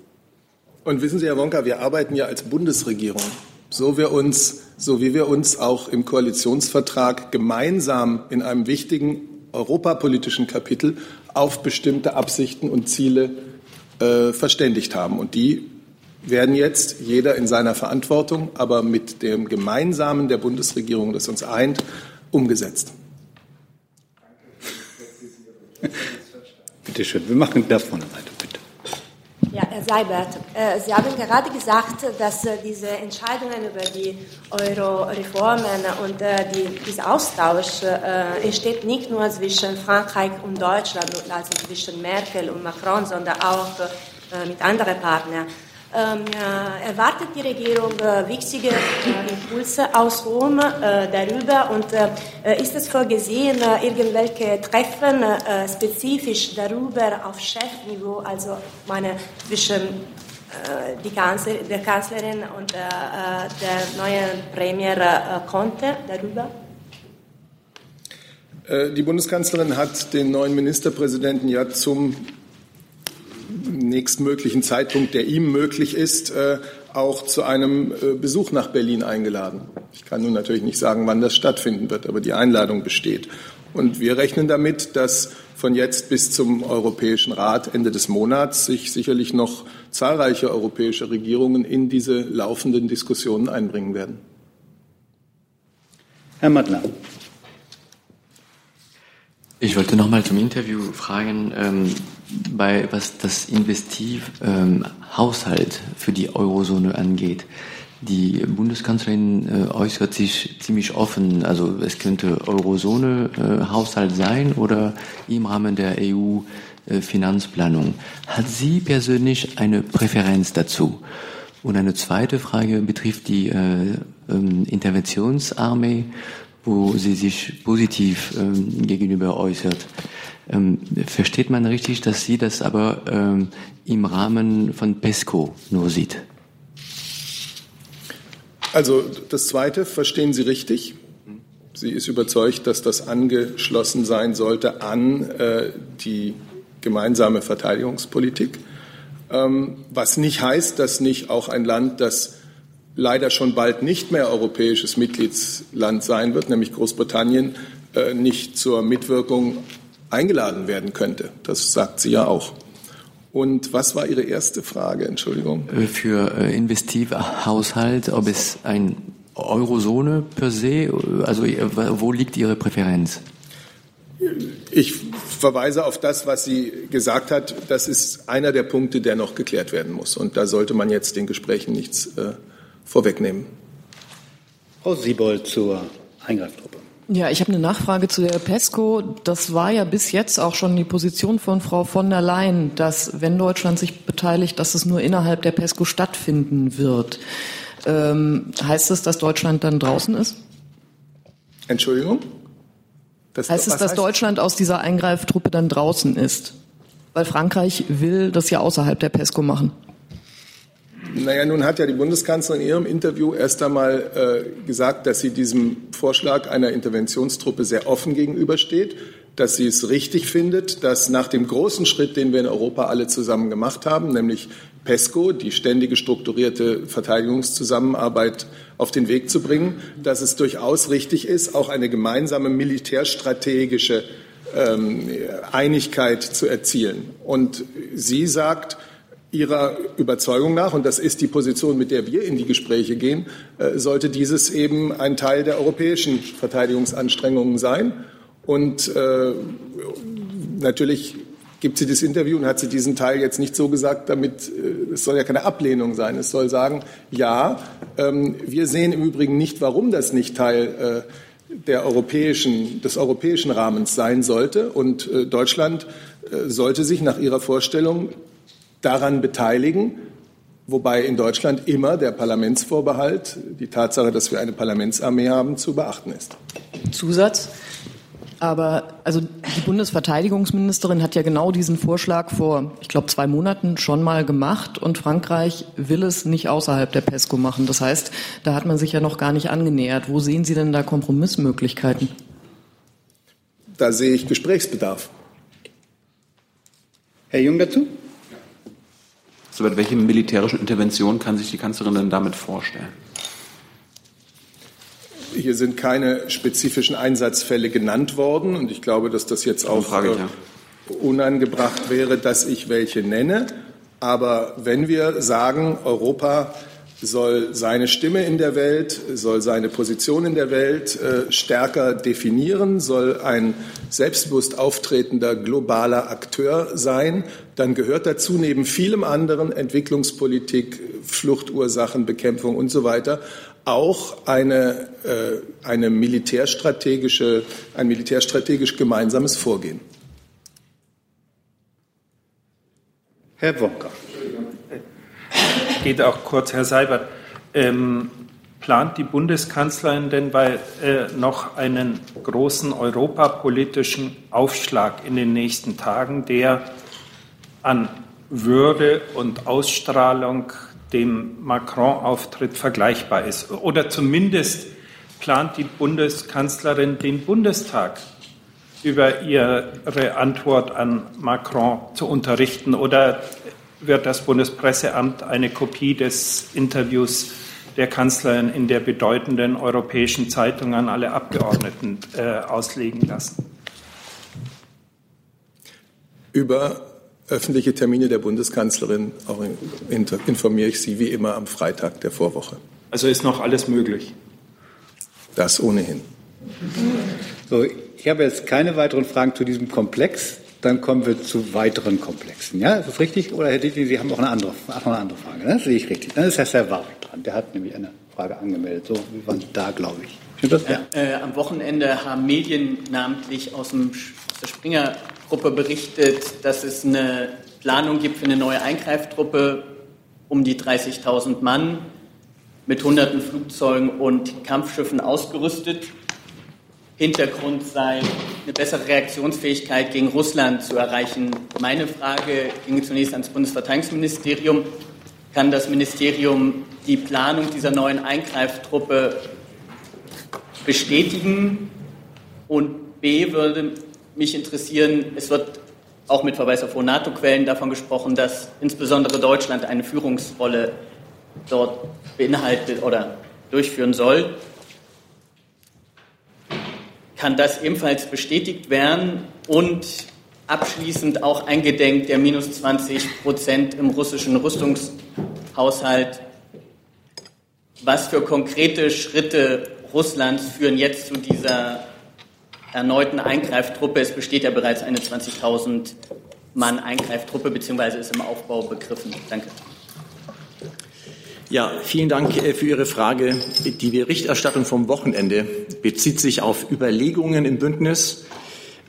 Und wissen Sie, Herr Wonka, wir arbeiten ja als Bundesregierung. So, wir uns, so wie wir uns auch im Koalitionsvertrag gemeinsam in einem wichtigen europapolitischen Kapitel auf bestimmte Absichten und Ziele äh, verständigt haben. Und die werden jetzt jeder in seiner Verantwortung, aber mit dem Gemeinsamen der Bundesregierung, das uns eint, umgesetzt. Bitte schön, wir machen das von der Seite. Ja, Herr Seibert, äh, Sie haben gerade gesagt, dass äh, diese Entscheidungen über die Euro-Reformen und äh, die, dieser Austausch entsteht nicht nur zwischen Frankreich und Deutschland, also zwischen Merkel und Macron, sondern auch mit anderen Partnern. Ähm, erwartet die Regierung äh, wichtige äh, Impulse aus Rom äh, darüber und ist es vorgesehen, irgendwelche Treffen spezifisch darüber auf Chefniveau, also meine zwischen die Kanzler, der Kanzlerin und der neuen Premier Conte darüber? Die Bundeskanzlerin hat den neuen Ministerpräsidenten ja zum nächstmöglichen Zeitpunkt, der ihm möglich ist, äh, auch zu einem äh, Besuch nach Berlin eingeladen. Ich kann nun natürlich nicht sagen, wann das stattfinden wird, aber die Einladung besteht. Und wir rechnen damit, dass von jetzt bis zum Europäischen Rat Ende des Monats sich sicherlich noch zahlreiche europäische Regierungen in diese laufenden Diskussionen einbringen werden. Herr Mattler. Ich wollte noch mal zum Interview fragen, ähm, bei was das Investivhaushalt ähm, für die Eurozone angeht. Die Bundeskanzlerin äh, äußert sich ziemlich offen. Also es könnte Eurozone-Haushalt äh, sein oder im Rahmen der EU-Finanzplanung. Hat sie persönlich eine Präferenz dazu? Und eine zweite Frage betrifft die äh, ähm, Interventionsarmee wo sie sich positiv ähm, gegenüber äußert. Ähm, versteht man richtig, dass sie das aber ähm, im Rahmen von PESCO nur sieht? Also das Zweite verstehen Sie richtig. Sie ist überzeugt, dass das angeschlossen sein sollte an äh, die gemeinsame Verteidigungspolitik. Ähm, was nicht heißt, dass nicht auch ein Land, das leider schon bald nicht mehr europäisches Mitgliedsland sein wird, nämlich Großbritannien, äh, nicht zur Mitwirkung eingeladen werden könnte. Das sagt sie ja auch. Und was war Ihre erste Frage? Entschuldigung. Äh, für äh, Investivhaushalt, ob es ein Eurozone per se, also wo liegt Ihre Präferenz? Ich verweise auf das, was sie gesagt hat. Das ist einer der Punkte, der noch geklärt werden muss. Und da sollte man jetzt den Gesprächen nichts äh, vorwegnehmen. Frau Siebold zur Eingreiftruppe. Ja, ich habe eine Nachfrage zu der PESCO. Das war ja bis jetzt auch schon die Position von Frau von der Leyen, dass wenn Deutschland sich beteiligt, dass es nur innerhalb der PESCO stattfinden wird. Ähm, heißt es, dass Deutschland dann draußen ist? Entschuldigung? Das, heißt es, dass heißt? Deutschland aus dieser Eingreiftruppe dann draußen ist? Weil Frankreich will das ja außerhalb der PESCO machen. Naja, nun hat ja die Bundeskanzlerin in ihrem Interview erst einmal äh, gesagt, dass sie diesem Vorschlag einer Interventionstruppe sehr offen gegenübersteht, dass sie es richtig findet, dass nach dem großen Schritt, den wir in Europa alle zusammen gemacht haben, nämlich PESCO, die ständige strukturierte Verteidigungszusammenarbeit auf den Weg zu bringen, dass es durchaus richtig ist, auch eine gemeinsame militärstrategische ähm, Einigkeit zu erzielen. Und sie sagt, Ihrer Überzeugung nach, und das ist die Position, mit der wir in die Gespräche gehen, äh, sollte dieses eben ein Teil der europäischen Verteidigungsanstrengungen sein. Und äh, natürlich gibt sie das Interview und hat sie diesen Teil jetzt nicht so gesagt, damit äh, es soll ja keine Ablehnung sein. Es soll sagen, ja, ähm, wir sehen im Übrigen nicht, warum das nicht Teil der europäischen, des europäischen Rahmens sein sollte. Und Deutschland sollte sich nach ihrer Vorstellung daran beteiligen, wobei in Deutschland immer der Parlamentsvorbehalt, die Tatsache, dass wir eine Parlamentsarmee haben, zu beachten ist. Zusatz. Aber also die Bundesverteidigungsministerin hat ja genau diesen Vorschlag vor, ich glaube, zwei Monaten schon mal gemacht und Frankreich will es nicht außerhalb der PESCO machen. Das heißt, da hat man sich ja noch gar nicht angenähert. Wo sehen Sie denn da Kompromissmöglichkeiten? Da sehe ich Gesprächsbedarf. Herr Jung dazu? So, welche militärischen Intervention kann sich die Kanzlerin denn damit vorstellen? Hier sind keine spezifischen Einsatzfälle genannt worden und ich glaube, dass das jetzt auch Frage, äh, ja. unangebracht wäre, dass ich welche nenne. Aber wenn wir sagen, Europa soll seine Stimme in der Welt, soll seine Position in der Welt äh, stärker definieren, soll ein selbstbewusst auftretender globaler Akteur sein, dann gehört dazu neben vielem anderen Entwicklungspolitik, Fluchtursachenbekämpfung und so weiter auch eine, äh, eine militärstrategische, ein militärstrategisch gemeinsames Vorgehen. Herr Wonka geht auch kurz, Herr Seibert. Ähm, plant die Bundeskanzlerin denn bei, äh, noch einen großen europapolitischen Aufschlag in den nächsten Tagen, der an Würde und Ausstrahlung dem Macron-Auftritt vergleichbar ist? Oder zumindest plant die Bundeskanzlerin den Bundestag über ihre Antwort an Macron zu unterrichten? Oder wird das Bundespresseamt eine Kopie des Interviews der Kanzlerin in der bedeutenden europäischen Zeitung an alle Abgeordneten äh, auslegen lassen. Über öffentliche Termine der Bundeskanzlerin informiere ich Sie wie immer am Freitag der Vorwoche. Also ist noch alles möglich? Das ohnehin. So, ich habe jetzt keine weiteren Fragen zu diesem Komplex. Dann kommen wir zu weiteren Komplexen. Ja, ist das richtig? Oder Herr Dittling, Sie haben auch eine andere, auch eine andere Frage. Ne? Das sehe ich richtig. Dann ist Herr Servarek dran. Der hat nämlich eine Frage angemeldet. So, wir waren da, glaube ich. Das? Ja. Äh, am Wochenende haben Medien namentlich aus, dem, aus der Springer-Gruppe berichtet, dass es eine Planung gibt für eine neue Eingreiftruppe um die 30.000 Mann mit hunderten Flugzeugen und Kampfschiffen ausgerüstet. Hintergrund sei, eine bessere Reaktionsfähigkeit gegen Russland zu erreichen. Meine Frage ging zunächst ans Bundesverteidigungsministerium. Kann das Ministerium die Planung dieser neuen Eingreiftruppe bestätigen? Und B würde mich interessieren, es wird auch mit Verweis auf NATO-Quellen davon gesprochen, dass insbesondere Deutschland eine Führungsrolle dort beinhaltet oder durchführen soll. Kann das ebenfalls bestätigt werden und abschließend auch eingedenk der minus 20 Prozent im russischen Rüstungshaushalt? Was für konkrete Schritte Russlands führen jetzt zu dieser erneuten Eingreiftruppe? Es besteht ja bereits eine 20.000 Mann Eingreiftruppe beziehungsweise ist im Aufbau begriffen. Danke. Ja, vielen Dank äh, für Ihre Frage. Die Berichterstattung vom Wochenende bezieht sich auf Überlegungen im Bündnis,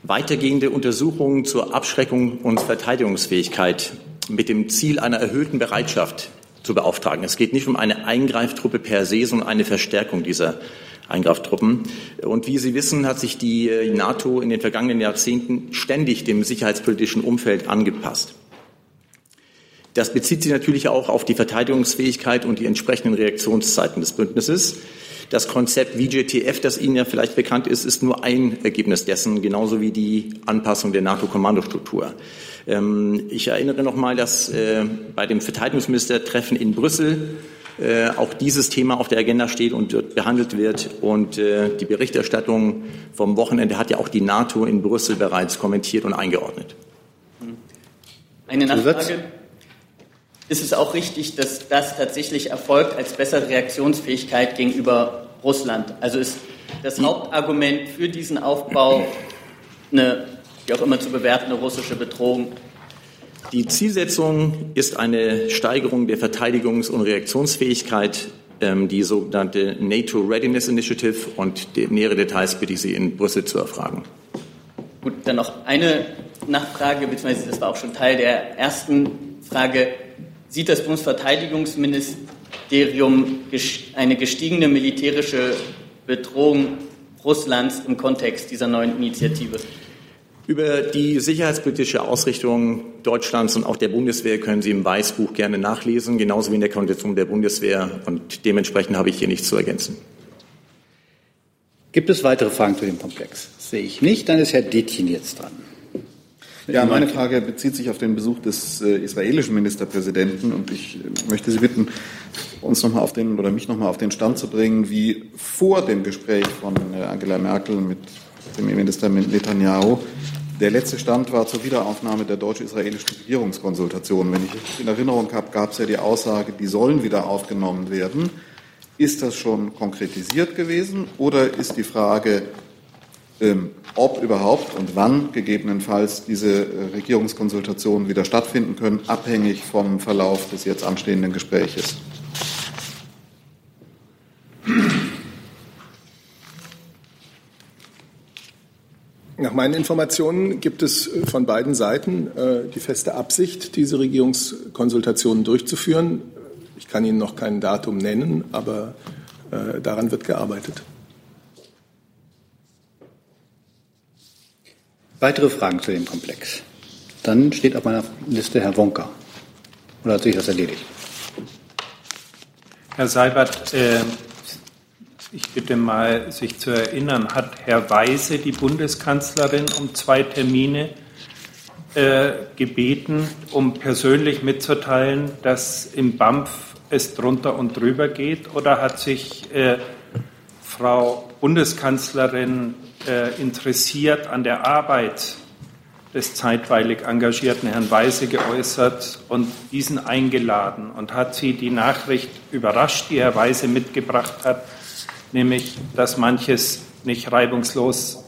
weitergehende Untersuchungen zur Abschreckung und Verteidigungsfähigkeit mit dem Ziel einer erhöhten Bereitschaft zu beauftragen. Es geht nicht um eine Eingreiftruppe per se, sondern eine Verstärkung dieser Eingreiftruppen. Und wie Sie wissen, hat sich die äh, NATO in den vergangenen Jahrzehnten ständig dem sicherheitspolitischen Umfeld angepasst. Das bezieht sich natürlich auch auf die Verteidigungsfähigkeit und die entsprechenden Reaktionszeiten des Bündnisses. Das Konzept VJTF, das Ihnen ja vielleicht bekannt ist, ist nur ein Ergebnis dessen, genauso wie die Anpassung der NATO-Kommandostruktur. Ähm, ich erinnere noch mal, dass äh, bei dem Verteidigungsministertreffen in Brüssel äh, auch dieses Thema auf der Agenda steht und dort behandelt wird. Und äh, die Berichterstattung vom Wochenende hat ja auch die NATO in Brüssel bereits kommentiert und eingeordnet. Eine Nachfrage. Ist es auch richtig, dass das tatsächlich erfolgt als bessere Reaktionsfähigkeit gegenüber Russland? Also ist das Hauptargument für diesen Aufbau eine, wie auch immer zu bewertende russische Bedrohung? Die Zielsetzung ist eine Steigerung der Verteidigungs- und Reaktionsfähigkeit, ähm, die sogenannte NATO Readiness Initiative. Und nähere Details bitte ich Sie in Brüssel zu erfragen. Gut, dann noch eine Nachfrage, beziehungsweise das war auch schon Teil der ersten Frage sieht das Bundesverteidigungsministerium eine gestiegene militärische Bedrohung Russlands im Kontext dieser neuen Initiative? Über die sicherheitspolitische Ausrichtung Deutschlands und auch der Bundeswehr können Sie im Weißbuch gerne nachlesen, genauso wie in der Konstitution der Bundeswehr. Und dementsprechend habe ich hier nichts zu ergänzen. Gibt es weitere Fragen zu dem Komplex? Sehe ich nicht. Dann ist Herr Detjen jetzt dran. Ja, meine Frage bezieht sich auf den Besuch des äh, israelischen Ministerpräsidenten und ich äh, möchte Sie bitten, uns nochmal auf den oder mich nochmal auf den Stand zu bringen, wie vor dem Gespräch von äh, Angela Merkel mit dem Minister Netanyahu der letzte Stand war zur Wiederaufnahme der deutsch-israelischen Regierungskonsultation. Wenn ich in Erinnerung habe, gab es ja die Aussage, die sollen wieder aufgenommen werden. Ist das schon konkretisiert gewesen oder ist die Frage, ob überhaupt und wann gegebenenfalls diese äh, Regierungskonsultationen wieder stattfinden können, abhängig vom Verlauf des jetzt anstehenden Gespräches. Nach meinen Informationen gibt es äh, von beiden Seiten äh, die feste Absicht, diese Regierungskonsultationen durchzuführen. Ich kann Ihnen noch kein Datum nennen, aber daran wird gearbeitet. Weitere Fragen zu dem Komplex? Dann steht auf meiner Liste Herr Wonka. Oder hat sich das erledigt? Herr Seibert, äh, ich bitte mal, sich zu erinnern, hat Herr Weise, die Bundeskanzlerin, um zwei Termine äh, gebeten, um persönlich mitzuteilen, dass im BAMF es drunter und drüber geht? Oder hat sich äh, Frau Bundeskanzlerin äh, interessiert an der Arbeit des zeitweilig engagierten Herrn Weise geäußert und diesen eingeladen und hat sie die Nachricht überrascht, die Herr Weise mitgebracht hat, nämlich, dass manches nicht reibungslos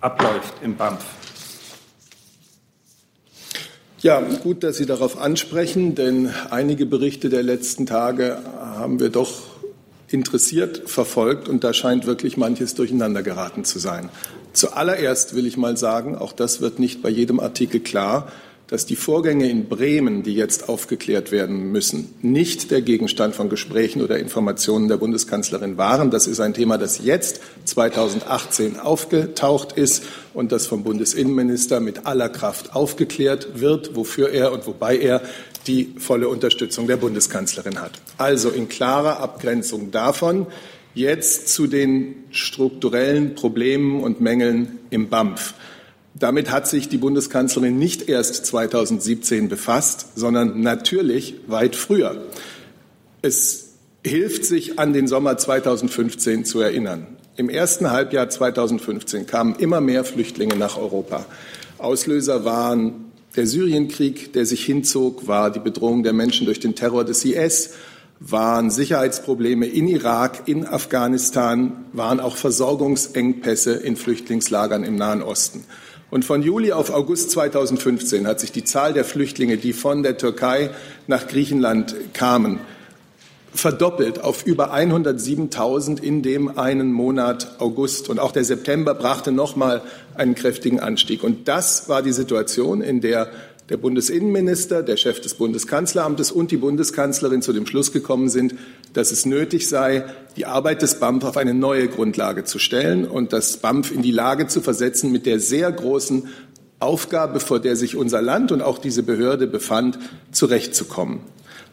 abläuft im BAMF. Ja, gut, dass Sie darauf ansprechen, denn einige Berichte der letzten Tage haben wir doch interessiert verfolgt und da scheint wirklich manches durcheinander geraten zu sein. Zuallererst will ich mal sagen, auch das wird nicht bei jedem Artikel klar, dass die Vorgänge in Bremen, die jetzt aufgeklärt werden müssen, nicht der Gegenstand von Gesprächen oder Informationen der Bundeskanzlerin waren. Das ist ein Thema, das jetzt 2018 aufgetaucht ist und das vom Bundesinnenminister mit aller Kraft aufgeklärt wird, wofür er und wobei er die volle Unterstützung der Bundeskanzlerin hat. Also in klarer Abgrenzung davon jetzt zu den strukturellen Problemen und Mängeln im BAMF. Damit hat sich die Bundeskanzlerin nicht erst 2017 befasst, sondern natürlich weit früher. Es hilft sich an den Sommer 2015 zu erinnern. Im ersten Halbjahr 2015 kamen immer mehr Flüchtlinge nach Europa. Auslöser waren der Syrienkrieg, der sich hinzog, war die Bedrohung der Menschen durch den Terror des IS, waren Sicherheitsprobleme in Irak, in Afghanistan, waren auch Versorgungsengpässe in Flüchtlingslagern im Nahen Osten. Und von Juli auf August 2015 hat sich die Zahl der Flüchtlinge, die von der Türkei nach Griechenland kamen, verdoppelt auf über 107.000 in dem einen Monat August. Und auch der September brachte nochmal einen kräftigen Anstieg. Und das war die Situation, in der der Bundesinnenminister, der Chef des Bundeskanzleramtes und die Bundeskanzlerin zu dem Schluss gekommen sind, dass es nötig sei, die Arbeit des BAMF auf eine neue Grundlage zu stellen und das BAMF in die Lage zu versetzen, mit der sehr großen Aufgabe, vor der sich unser Land und auch diese Behörde befand, zurechtzukommen.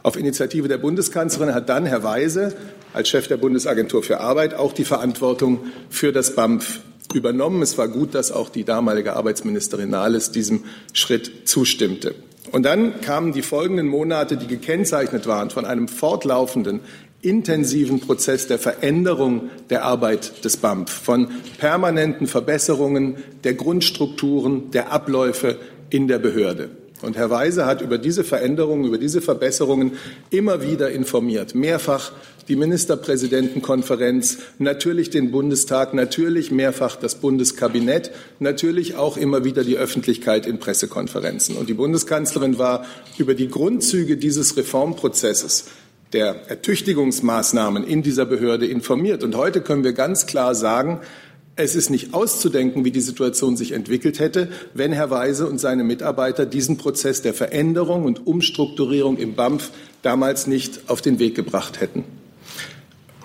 Auf Initiative der Bundeskanzlerin hat dann Herr Weise als Chef der Bundesagentur für Arbeit auch die Verantwortung für das BAMF übernommen. Es war gut, dass auch die damalige Arbeitsministerin Nahles diesem Schritt zustimmte. Und dann kamen die folgenden Monate, die gekennzeichnet waren von einem fortlaufenden, intensiven Prozess der Veränderung der Arbeit des BAMF, von permanenten Verbesserungen der Grundstrukturen, der Abläufe in der Behörde. Und Herr Weise hat über diese Veränderungen, über diese Verbesserungen immer wieder informiert, mehrfach die Ministerpräsidentenkonferenz, natürlich den Bundestag, natürlich mehrfach das Bundeskabinett, natürlich auch immer wieder die Öffentlichkeit in Pressekonferenzen. Und die Bundeskanzlerin war über die Grundzüge dieses Reformprozesses der Ertüchtigungsmaßnahmen in dieser Behörde informiert. Und heute können wir ganz klar sagen, es ist nicht auszudenken, wie die Situation sich entwickelt hätte, wenn Herr Weise und seine Mitarbeiter diesen Prozess der Veränderung und Umstrukturierung im BAMF damals nicht auf den Weg gebracht hätten.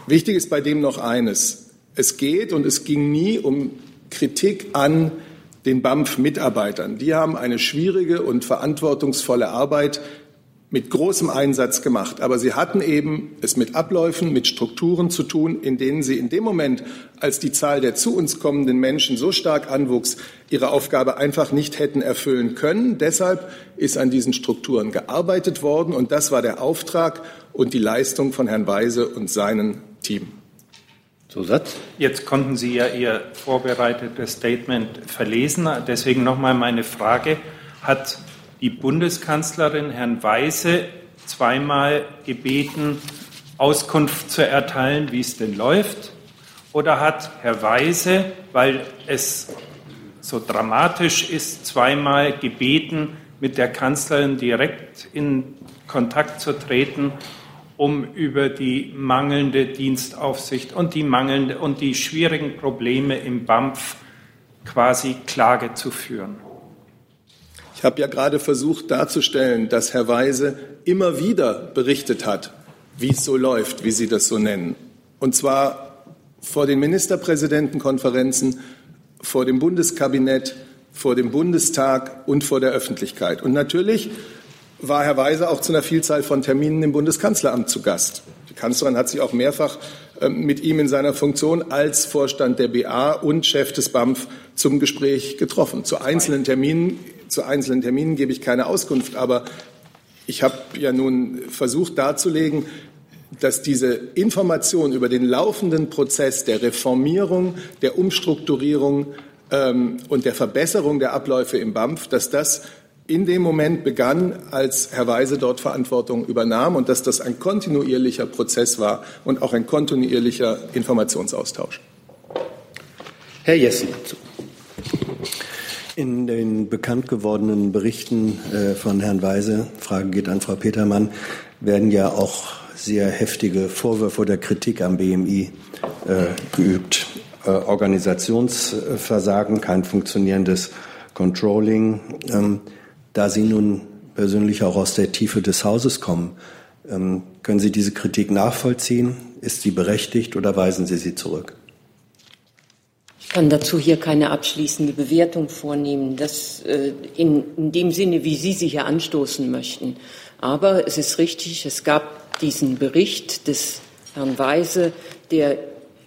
Wichtig ist bei dem noch eines. Es geht und es ging nie um Kritik an den BAMF-Mitarbeitern. Die haben eine schwierige und verantwortungsvolle Arbeit mit großem Einsatz gemacht. Aber sie hatten eben es mit Abläufen, mit Strukturen zu tun, in denen sie in dem Moment, als die Zahl der zu uns kommenden Menschen so stark anwuchs, ihre Aufgabe einfach nicht hätten erfüllen können. Deshalb ist an diesen Strukturen gearbeitet worden. Und das war der Auftrag und die Leistung von Herrn Weise und seinem Team. Zusatz? Jetzt konnten Sie ja Ihr vorbereitetes Statement verlesen. Deswegen nochmal meine Frage. Hat die Bundeskanzlerin Herrn Weise zweimal gebeten, Auskunft zu erteilen, wie es denn läuft? Oder hat Herr Weise, weil es so dramatisch ist, zweimal gebeten, mit der Kanzlerin direkt in Kontakt zu treten, um über die mangelnde Dienstaufsicht und die mangelnde und die schwierigen Probleme im BAMF quasi Klage zu führen? Ich habe ja gerade versucht darzustellen, dass Herr Weise immer wieder berichtet hat, wie es so läuft, wie Sie das so nennen. Und zwar vor den Ministerpräsidentenkonferenzen, vor dem Bundeskabinett, vor dem Bundestag und vor der Öffentlichkeit. Und natürlich war Herr Weise auch zu einer Vielzahl von Terminen im Bundeskanzleramt zu Gast. Die Kanzlerin hat sich auch mehrfach ähm, mit ihm in seiner Funktion als Vorstand der BA und Chef des BAMF zum Gespräch getroffen. Zu einzelnen Terminen zu einzelnen Terminen gebe ich keine Auskunft, aber ich habe ja nun versucht darzulegen, dass diese Information über den laufenden Prozess der Reformierung, der Umstrukturierung ähm, und der Verbesserung der Abläufe im BAMF, dass das in dem Moment begann, als Herr Weise dort Verantwortung übernahm und dass das ein kontinuierlicher Prozess war und auch ein kontinuierlicher Informationsaustausch. Herr Jessen. In den bekannt gewordenen Berichten äh, von Herrn Weise, Frage geht an Frau Petermann, werden ja auch sehr heftige Vorwürfe oder Kritik am BMI äh, geübt. Äh, Organisationsversagen, kein funktionierendes Controlling. Ähm, da Sie nun persönlich auch aus der Tiefe des Hauses kommen, ähm, können Sie diese Kritik nachvollziehen? Ist sie berechtigt oder weisen Sie sie zurück? Ich kann dazu hier keine abschließende Bewertung vornehmen, das äh, in, in dem Sinne, wie Sie sie hier anstoßen möchten. Aber es ist richtig, es gab diesen Bericht des Herrn Weise, der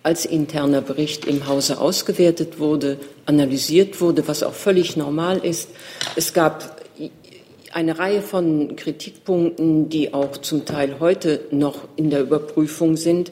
als interner Bericht im Hause ausgewertet wurde, analysiert wurde, was auch völlig normal ist. Es gab eine Reihe von Kritikpunkten, die auch zum Teil heute noch in der Überprüfung sind.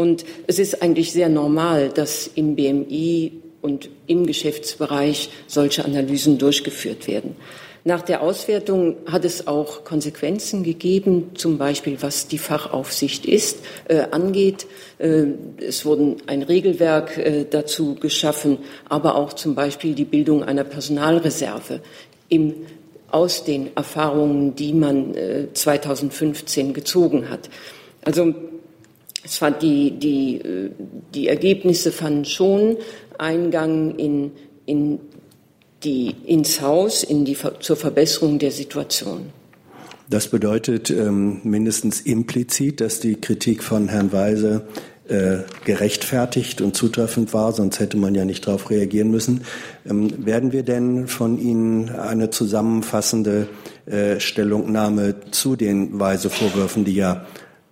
Und es ist eigentlich sehr normal, dass im BMI und im Geschäftsbereich solche Analysen durchgeführt werden. Nach der Auswertung hat es auch Konsequenzen gegeben, zum Beispiel was die Fachaufsicht ist, äh, angeht. Äh, es wurde ein Regelwerk äh, dazu geschaffen, aber auch zum Beispiel die Bildung einer Personalreserve im, aus den Erfahrungen, die man 2015 äh, gezogen hat. Also es fand die, die, äh, die Ergebnisse fanden schon Eingang in, in die, ins Haus in die, zur Verbesserung der Situation. Das bedeutet ähm, mindestens implizit, dass die Kritik von Herrn Weise äh, gerechtfertigt und zutreffend war, sonst hätte man ja nicht darauf reagieren müssen. Ähm, werden wir denn von Ihnen eine zusammenfassende äh, Stellungnahme zu den Weise-Vorwürfen, die ja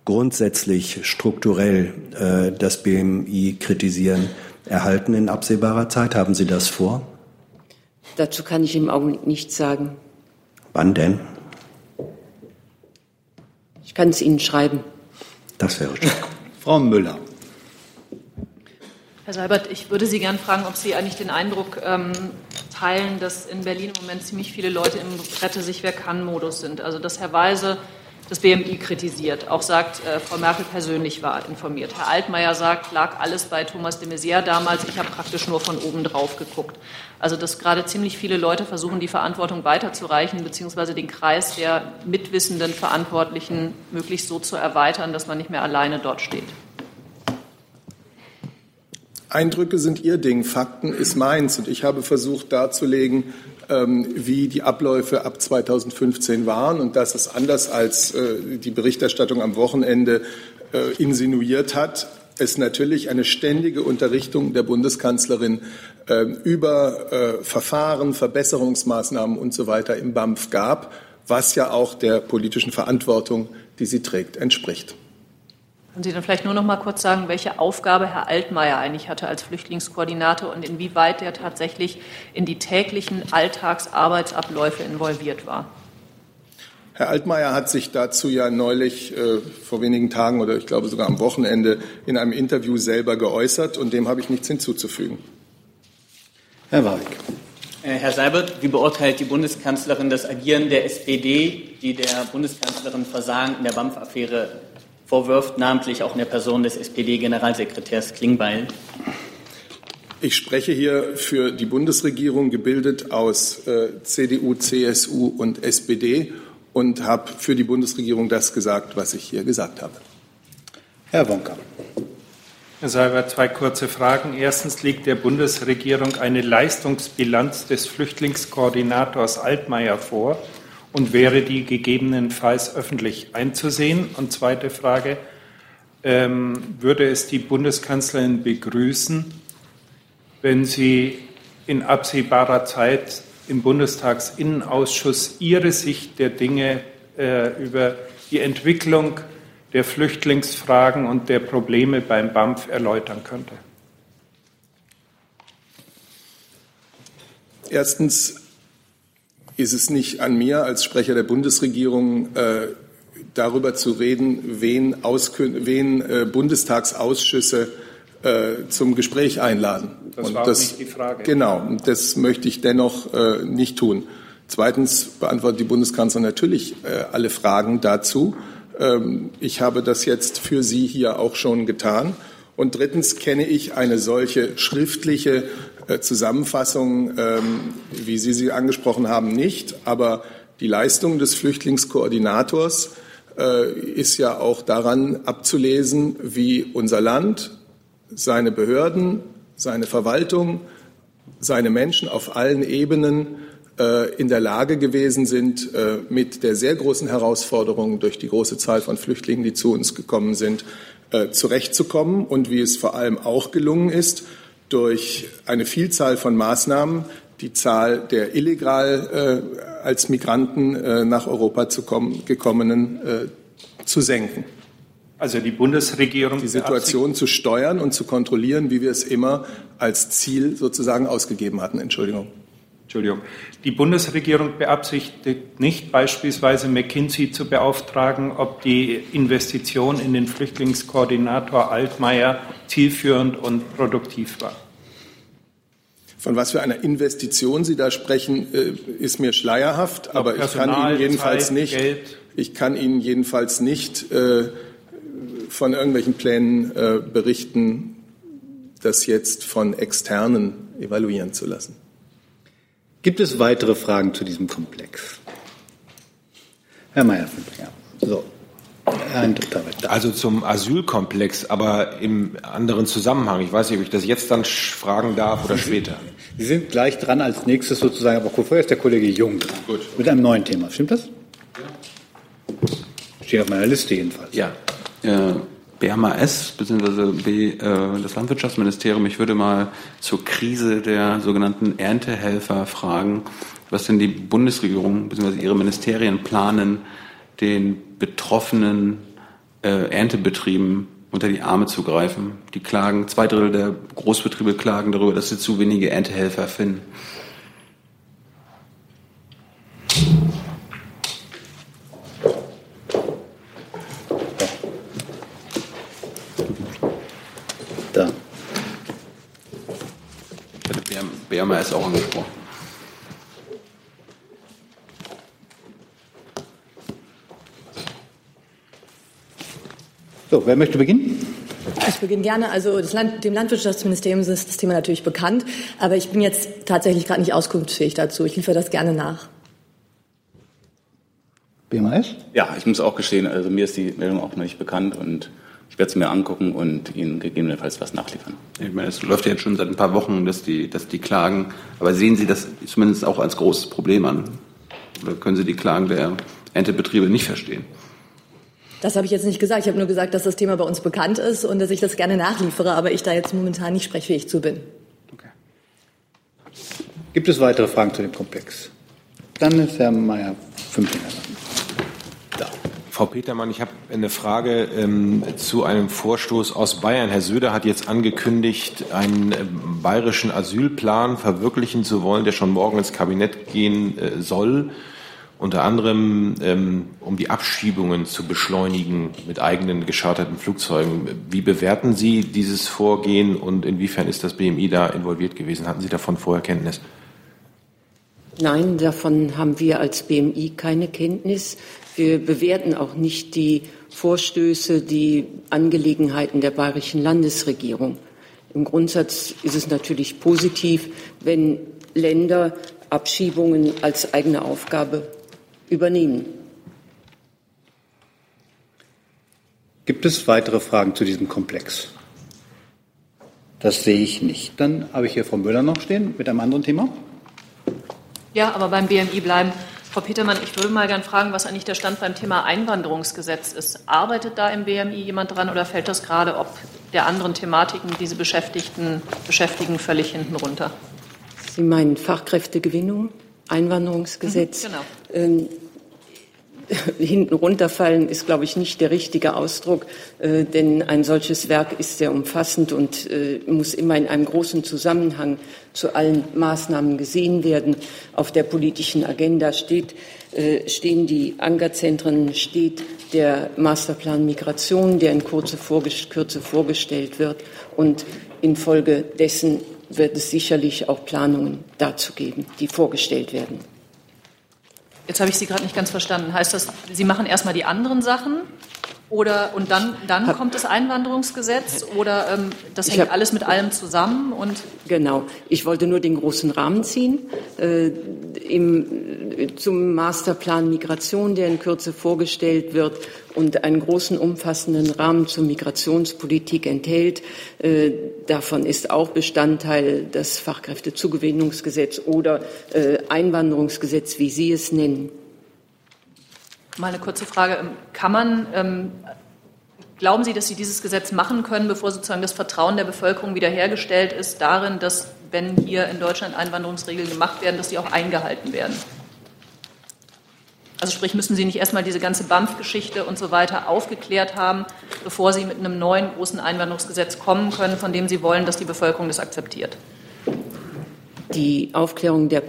grundsätzlich strukturell äh, das BMI kritisieren, erhalten in absehbarer Zeit? Haben Sie das vor? Dazu kann ich im Augenblick nichts sagen. Wann denn? Ich kann es Ihnen schreiben. Das wäre schön. Frau Müller. Herr Seibert, ich würde Sie gerne fragen, ob Sie eigentlich den Eindruck ähm, teilen, dass in Berlin im Moment ziemlich viele Leute im Rette sich wer kann Modus sind. Also dass Herr Weise das BMI kritisiert. Auch sagt, äh, Frau Merkel persönlich war informiert. Herr Altmaier sagt, lag alles bei Thomas de Maizière damals. Ich habe praktisch nur von oben drauf geguckt. Also, dass gerade ziemlich viele Leute versuchen, die Verantwortung weiterzureichen, beziehungsweise den Kreis der mitwissenden Verantwortlichen möglichst so zu erweitern, dass man nicht mehr alleine dort steht. Eindrücke sind Ihr Ding, Fakten ist meins. Und ich habe versucht darzulegen, wie die Abläufe ab 2015 waren und dass es anders als äh, die Berichterstattung am Wochenende äh, insinuiert hat, es natürlich eine ständige Unterrichtung der Bundeskanzlerin äh, über Verfahren, Verbesserungsmaßnahmen und so weiter im BAMF gab, was ja auch der politischen Verantwortung, die sie trägt, entspricht. Können Sie dann vielleicht nur noch mal kurz sagen, welche Aufgabe Herr Altmaier eigentlich hatte als Flüchtlingskoordinator und inwieweit er tatsächlich in die täglichen Alltagsarbeitsabläufe involviert war? Herr Altmaier hat sich dazu ja neulich äh, vor wenigen Tagen oder ich glaube sogar am Wochenende in einem Interview selber geäußert und dem habe ich nichts hinzuzufügen. Herr Weig. Äh, Herr Seibert, wie beurteilt die Bundeskanzlerin das Agieren der SPD, die der Bundeskanzlerin Versagen in der BAMF-Affäre vorwirft, namentlich auch in der Person des SPD-Generalsekretärs Klingbeil. Ich spreche hier für die Bundesregierung, gebildet aus äh, CDU, CSU und SPD und habe für die Bundesregierung das gesagt, was ich hier gesagt habe. Herr Wonka. Herr Seibert, zwei kurze Fragen. Erstens liegt der Bundesregierung eine Leistungsbilanz des Flüchtlingskoordinators Altmaier vor und wäre die gegebenenfalls öffentlich einzusehen? Und zweite Frage, ähm, würde es die Bundeskanzlerin begrüßen, wenn sie in absehbarer Zeit im Bundestagsinnenausschuss ihre Sicht der Dinge äh, über die Entwicklung der Flüchtlingsfragen und der Probleme beim BAMF erläutern könnte? Erstens ist es nicht an mir als Sprecher der Bundesregierung, äh, darüber zu reden, wen, wen äh, Bundestagsausschüsse äh, zum Gespräch einladen. Das und war das, nicht die Frage. Genau, das möchte ich dennoch äh, nicht tun. Zweitens beantwortet die Bundeskanzlerin natürlich äh, alle Fragen dazu. Ähm, ich habe das jetzt für Sie hier auch schon getan. Und drittens kenne ich eine solche schriftliche Zusammenfassung, ähm, wie Sie sie angesprochen haben, nicht. Aber die Leistung des Flüchtlingskoordinators äh, ist ja auch daran abzulesen, wie unser Land, seine Behörden, seine Verwaltung, seine Menschen auf allen Ebenen äh, in der Lage gewesen sind, mit der sehr großen Herausforderung durch die große Zahl von Flüchtlingen, die zu uns gekommen sind, zurechtzukommen und wie es vor allem auch gelungen ist, durch eine Vielzahl von Maßnahmen die Zahl der illegal äh, als Migranten äh, nach Europa zu kommen, gekommenen äh, zu senken. Also die Bundesregierung die Situation zu steuern und zu kontrollieren, wie wir es immer als Ziel sozusagen ausgegeben hatten. Entschuldigung. Entschuldigung. Die Bundesregierung beabsichtigt nicht, beispielsweise McKinsey zu beauftragen, ob die Investition in den Flüchtlingskoordinator Altmaier zielführend und produktiv war. Von was für einer Investition Sie da sprechen, äh, ist mir schleierhaft, aber Personal, ich kann Ihnen jedenfalls Zeit, nicht, Geld. ich kann Ihnen jedenfalls nicht äh, von irgendwelchen Plänen äh, berichten, das jetzt von Externen evaluieren zu lassen. Gibt es weitere Fragen zu diesem Komplex? Herr Mayer, so. Also zum Asylkomplex, aber im anderen Zusammenhang. Ich weiß nicht, ob ich das jetzt dann fragen darf oder später. Sie sind gleich dran als nächstes sozusagen, aber vorher ist der Kollege Jung dran. Gut. Mit einem neuen Thema. Stimmt das? Ja. Steht auf meiner Liste jedenfalls. Ja. Äh, BMAS bzw. B, äh, das Landwirtschaftsministerium, ich würde mal zur Krise der sogenannten Erntehelfer fragen, was denn die Bundesregierung bzw. ihre Ministerien planen, den betroffenen äh, Erntebetrieben unter die Arme zu greifen. Die klagen, zwei Drittel der Großbetriebe klagen darüber, dass sie zu wenige Erntehelfer finden. Da. BMR ist auch angesprochen. So, wer möchte beginnen? Ich beginne gerne. Also Land, dem Landwirtschaftsministerium ist das Thema natürlich bekannt, aber ich bin jetzt tatsächlich gerade nicht auskunftsfähig dazu. Ich liefere das gerne nach. BMS? Ja, ich muss auch gestehen, also mir ist die Meldung auch noch nicht bekannt und werde es mir angucken und Ihnen gegebenenfalls was nachliefern. Ich meine, es läuft ja jetzt schon seit ein paar Wochen, dass die, dass die Klagen, aber sehen Sie das zumindest auch als großes Problem an? Oder können Sie die Klagen der Erntebetriebe nicht verstehen? Das habe ich jetzt nicht gesagt. Ich habe nur gesagt, dass das Thema bei uns bekannt ist und dass ich das gerne nachliefere, aber ich da jetzt momentan nicht sprechfähig zu bin. Okay. Gibt es weitere Fragen zu dem Komplex? Dann ist Herr Mayer fünf Minuten. Frau Petermann, ich habe eine Frage ähm, zu einem Vorstoß aus Bayern. Herr Söder hat jetzt angekündigt, einen äh, bayerischen Asylplan verwirklichen zu wollen, der schon morgen ins Kabinett gehen äh, soll unter anderem ähm, um die Abschiebungen zu beschleunigen mit eigenen gescharterten Flugzeugen. Wie bewerten Sie dieses Vorgehen und inwiefern ist das BMI da involviert gewesen? Hatten Sie davon vorher Kenntnis? Nein, davon haben wir als BMI keine Kenntnis. Wir bewerten auch nicht die Vorstöße, die Angelegenheiten der bayerischen Landesregierung. Im Grundsatz ist es natürlich positiv, wenn Länder Abschiebungen als eigene Aufgabe übernehmen. Gibt es weitere Fragen zu diesem Komplex? Das sehe ich nicht. Dann habe ich hier Frau Müller noch stehen mit einem anderen Thema. Ja, aber beim BMI bleiben. Frau Petermann, ich würde mal gerne fragen, was eigentlich der Stand beim Thema Einwanderungsgesetz ist. Arbeitet da im BMI jemand dran oder fällt das gerade ob der anderen Thematiken diese Beschäftigten beschäftigen völlig hinten runter? Sie meinen Fachkräftegewinnung? Einwanderungsgesetz. Mhm, genau. Ähm, hinten runterfallen ist, glaube ich, nicht der richtige Ausdruck, äh, denn ein solches Werk ist sehr umfassend und äh, muss immer in einem großen Zusammenhang zu allen Maßnahmen gesehen werden. Auf der politischen Agenda steht, äh, stehen die Ankerzentren, steht der Masterplan Migration, der in Kürze, Kürze vorgestellt wird und infolgedessen wird es sicherlich auch Planungen dazu geben, die vorgestellt werden. Jetzt habe ich Sie gerade nicht ganz verstanden. Heißt das, Sie machen erstmal die anderen Sachen oder und dann, dann kommt das Einwanderungsgesetz oder ähm, das hängt hab, alles mit allem zusammen? Und genau. Ich wollte nur den großen Rahmen ziehen. Äh, im, zum Masterplan Migration, der in Kürze vorgestellt wird und einen großen, umfassenden Rahmen zur Migrationspolitik enthält. Äh, davon ist auch Bestandteil das Fachkräftezugewinnungsgesetz oder äh, Einwanderungsgesetz, wie Sie es nennen. Mal eine kurze Frage. Kann man, ähm, Glauben Sie, dass Sie dieses Gesetz machen können, bevor sozusagen das Vertrauen der Bevölkerung wiederhergestellt ist, darin, dass, wenn hier in Deutschland Einwanderungsregeln gemacht werden, dass die auch eingehalten werden? Also sprich, müssen Sie nicht erstmal diese ganze BAMF-Geschichte und so weiter aufgeklärt haben, bevor Sie mit einem neuen großen Einwanderungsgesetz kommen können, von dem Sie wollen, dass die Bevölkerung das akzeptiert? Die Aufklärung der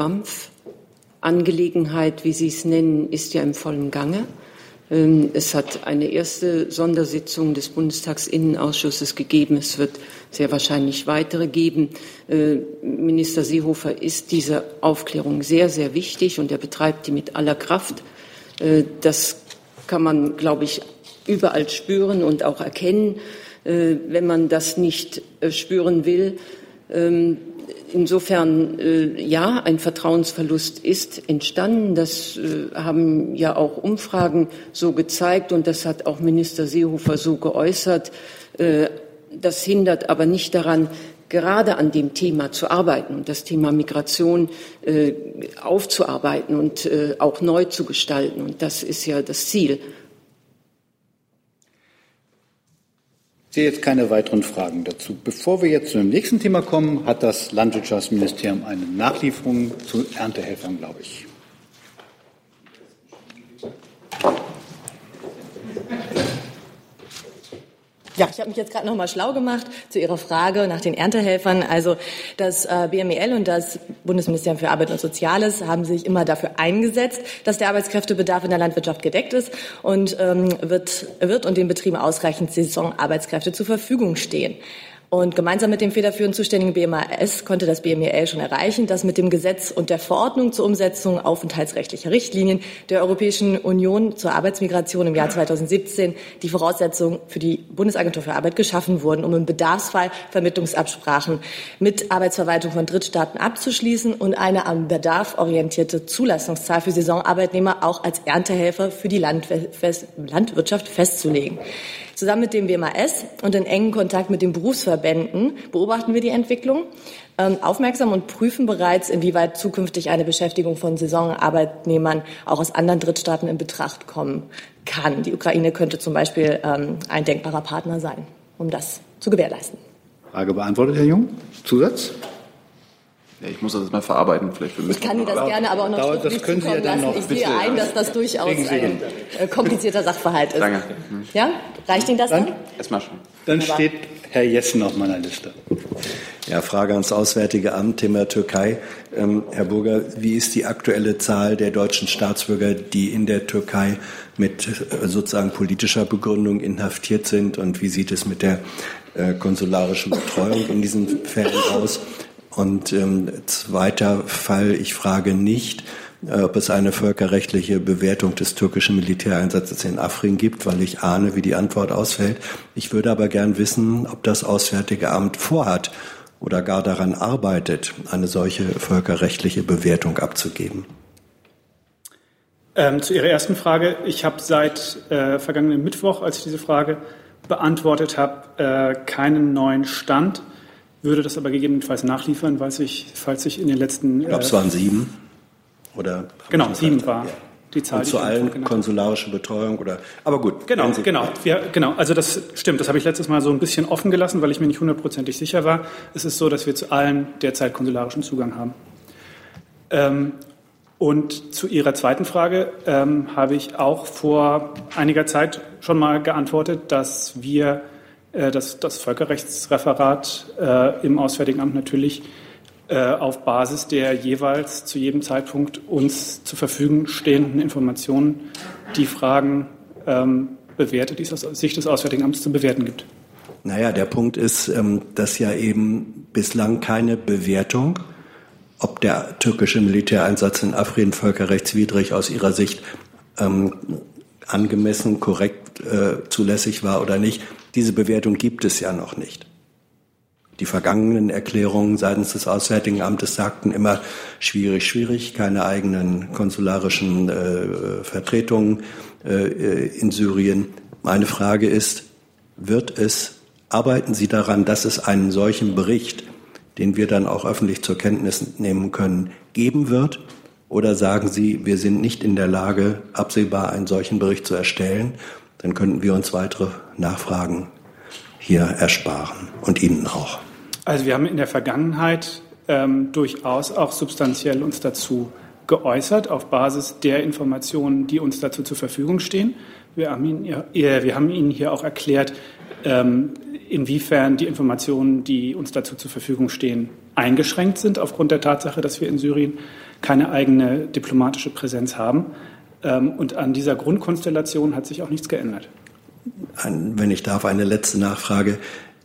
BAMF-Angelegenheit, wie Sie es nennen, ist ja im vollen Gange. Ähm, es hat eine erste Sondersitzung des Bundestagsinnenausschusses gegeben. Es wird sehr wahrscheinlich weitere geben. Äh, Minister Seehofer ist dieser Aufklärung sehr, sehr wichtig und er betreibt die mit aller Kraft. Äh, das kann man, glaube ich, überall spüren und auch erkennen. Äh, wenn man das nicht spüren will, insofern ja, ein Vertrauensverlust ist entstanden. Das haben ja auch Umfragen so gezeigt und das hat auch Minister Seehofer so geäußert. Das hindert aber nicht daran, gerade an dem Thema zu arbeiten und das Thema Migration äh, aufzuarbeiten und äh, auch neu zu gestalten. Und das ist ja das Ziel. Ich sehe jetzt keine weiteren Fragen dazu. Bevor wir jetzt zu dem nächsten Thema kommen, hat das Landwirtschaftsministerium eine Nachlieferung zu Erntehelfern, glaube ich. Ja, ich habe mich jetzt gerade noch mal schlau gemacht zu Ihrer Frage nach den Erntehelfern. Also das äh, BMEL und das Bundesministerium für Arbeit und Soziales haben sich immer dafür eingesetzt, dass der Arbeitskräftebedarf in der Landwirtschaft gedeckt ist und ähm, wird, wird und den Betrieben ausreichend Saisonarbeitskräfte zur Verfügung stehen. Und gemeinsam mit dem federführend zuständigen BMAS konnte das BMEL schon erreichen, dass mit dem Gesetz und der Verordnung zur Umsetzung aufenthaltsrechtlicher Richtlinien der Europäischen Union zur Arbeitsmigration im Jahr 2017 die Voraussetzungen für die Bundesagentur für Arbeit geschaffen wurden, um im Bedarfsfall Vermittlungsabsprachen mit Arbeitsverwaltung von Drittstaaten abzuschließen und eine am Bedarf orientierte Zulassungszahl für Saisonarbeitnehmer auch als Erntehelfer für die Landwirtschaft festzulegen. Zusammen mit dem WMAS und in engen Kontakt mit den Berufsverbänden beobachten wir die Entwicklung ähm, aufmerksam und prüfen bereits, inwieweit zukünftig eine Beschäftigung von Saisonarbeitnehmern auch aus anderen Drittstaaten in Betracht kommen kann. Die Ukraine könnte zum Beispiel ähm, ein denkbarer Partner sein, um das zu gewährleisten. Frage beantwortet, Herr Jung. Zusatz? Ja, ich muss das mal verarbeiten. Vielleicht ich kann Ihnen das gerne aber auch noch dauert, das können Sie ja dann lassen. Noch, ich sehe ein, dass das durchaus ein äh, komplizierter Sachverhalt ist. Danke. Ja? Reicht Ihnen das dann? dann? Erstmal schon. Dann steht Herr Jessen auf meiner Liste. Ja, Frage ans Auswärtige Amt, Thema Türkei. Ähm, Herr Burger, wie ist die aktuelle Zahl der deutschen Staatsbürger, die in der Türkei mit äh, sozusagen politischer Begründung inhaftiert sind? Und wie sieht es mit der äh, konsularischen Betreuung in diesen Fällen aus? Und ähm, zweiter Fall, ich frage nicht, äh, ob es eine völkerrechtliche Bewertung des türkischen Militäreinsatzes in Afrin gibt, weil ich ahne, wie die Antwort ausfällt. Ich würde aber gern wissen, ob das Auswärtige Amt vorhat oder gar daran arbeitet, eine solche völkerrechtliche Bewertung abzugeben. Ähm, zu Ihrer ersten Frage. Ich habe seit äh, vergangenen Mittwoch, als ich diese Frage beantwortet habe, äh, keinen neuen Stand würde das aber gegebenenfalls nachliefern, weil sich, falls sich in den letzten. Ich glaube, es waren sieben. Oder genau, sieben war ja. die Zahl. Und zu allen konsularische Betreuung oder. Aber gut. Genau, genau, wir, genau. Also das stimmt. Das habe ich letztes Mal so ein bisschen offen gelassen, weil ich mir nicht hundertprozentig sicher war. Es ist so, dass wir zu allen derzeit konsularischen Zugang haben. Ähm, und zu Ihrer zweiten Frage ähm, habe ich auch vor einiger Zeit schon mal geantwortet, dass wir äh, dass das Völkerrechtsreferat äh, im Auswärtigen Amt natürlich äh, auf Basis der jeweils zu jedem Zeitpunkt uns zur Verfügung stehenden Informationen die Fragen ähm, bewertet, die es aus Sicht des Auswärtigen Amts zu bewerten gibt. Naja, der Punkt ist, ähm, dass ja eben bislang keine Bewertung, ob der türkische Militäreinsatz in Afrin völkerrechtswidrig aus Ihrer Sicht ähm, angemessen, korrekt, äh, zulässig war oder nicht, diese Bewertung gibt es ja noch nicht. Die vergangenen Erklärungen seitens des Auswärtigen Amtes sagten immer schwierig, schwierig, keine eigenen konsularischen äh, Vertretungen äh, in Syrien. Meine Frage ist, wird es, arbeiten Sie daran, dass es einen solchen Bericht, den wir dann auch öffentlich zur Kenntnis nehmen können, geben wird? Oder sagen Sie, wir sind nicht in der Lage, absehbar einen solchen Bericht zu erstellen dann könnten wir uns weitere Nachfragen hier ersparen und Ihnen auch. Also wir haben in der Vergangenheit ähm, durchaus auch substanziell uns dazu geäußert auf Basis der Informationen, die uns dazu zur Verfügung stehen. Wir haben Ihnen, wir haben Ihnen hier auch erklärt, ähm, inwiefern die Informationen, die uns dazu zur Verfügung stehen, eingeschränkt sind aufgrund der Tatsache, dass wir in Syrien keine eigene diplomatische Präsenz haben. Ähm, und an dieser Grundkonstellation hat sich auch nichts geändert. Wenn ich darf, eine letzte Nachfrage.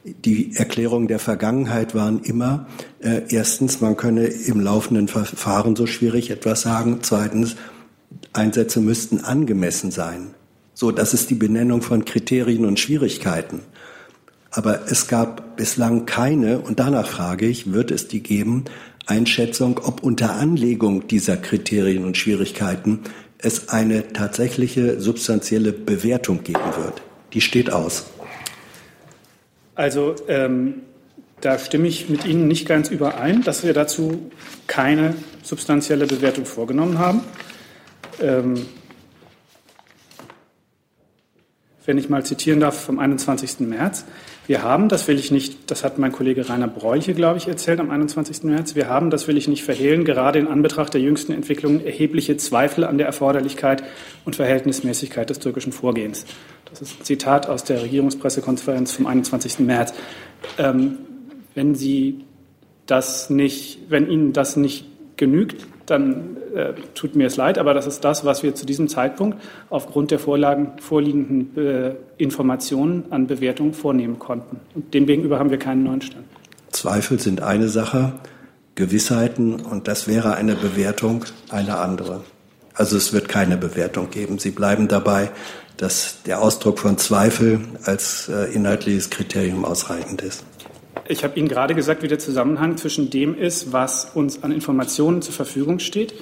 Die Erklärungen der Vergangenheit waren immer, äh, erstens, man könne im laufenden Verfahren so schwierig etwas sagen. Zweitens, Einsätze müssten angemessen sein. So, das ist die Benennung von Kriterien und Schwierigkeiten. Aber es gab bislang keine, und danach frage ich, wird es die geben, Einschätzung, ob unter Anlegung dieser Kriterien und Schwierigkeiten es eine tatsächliche substanzielle Bewertung geben wird. Die steht aus. Also ähm, da stimme ich mit Ihnen nicht ganz überein, dass wir dazu keine substanzielle Bewertung vorgenommen haben. Ähm, wenn ich mal zitieren darf, vom 21. März. Wir haben, das will ich nicht, das hat mein Kollege Rainer Bräuche, glaube ich, erzählt am 21. März, wir haben, das will ich nicht verhehlen, gerade in Anbetracht der jüngsten Entwicklungen erhebliche Zweifel an der Erforderlichkeit und Verhältnismäßigkeit des türkischen Vorgehens. Das ist ein Zitat aus der Regierungspressekonferenz vom 21. März. Ähm, wenn Sie das nicht, wenn Ihnen das nicht genügt, dann äh, tut mir es leid, aber das ist das, was wir zu diesem Zeitpunkt aufgrund der Vorlagen, vorliegenden äh, Informationen an Bewertung vornehmen konnten. Und demgegenüber haben wir keinen neuen Stand. Zweifel sind eine Sache, Gewissheiten und das wäre eine Bewertung eine andere. Also es wird keine Bewertung geben. Sie bleiben dabei, dass der Ausdruck von Zweifel als äh, inhaltliches Kriterium ausreichend ist. Ich habe Ihnen gerade gesagt, wie der Zusammenhang zwischen dem ist, was uns an Informationen zur Verfügung steht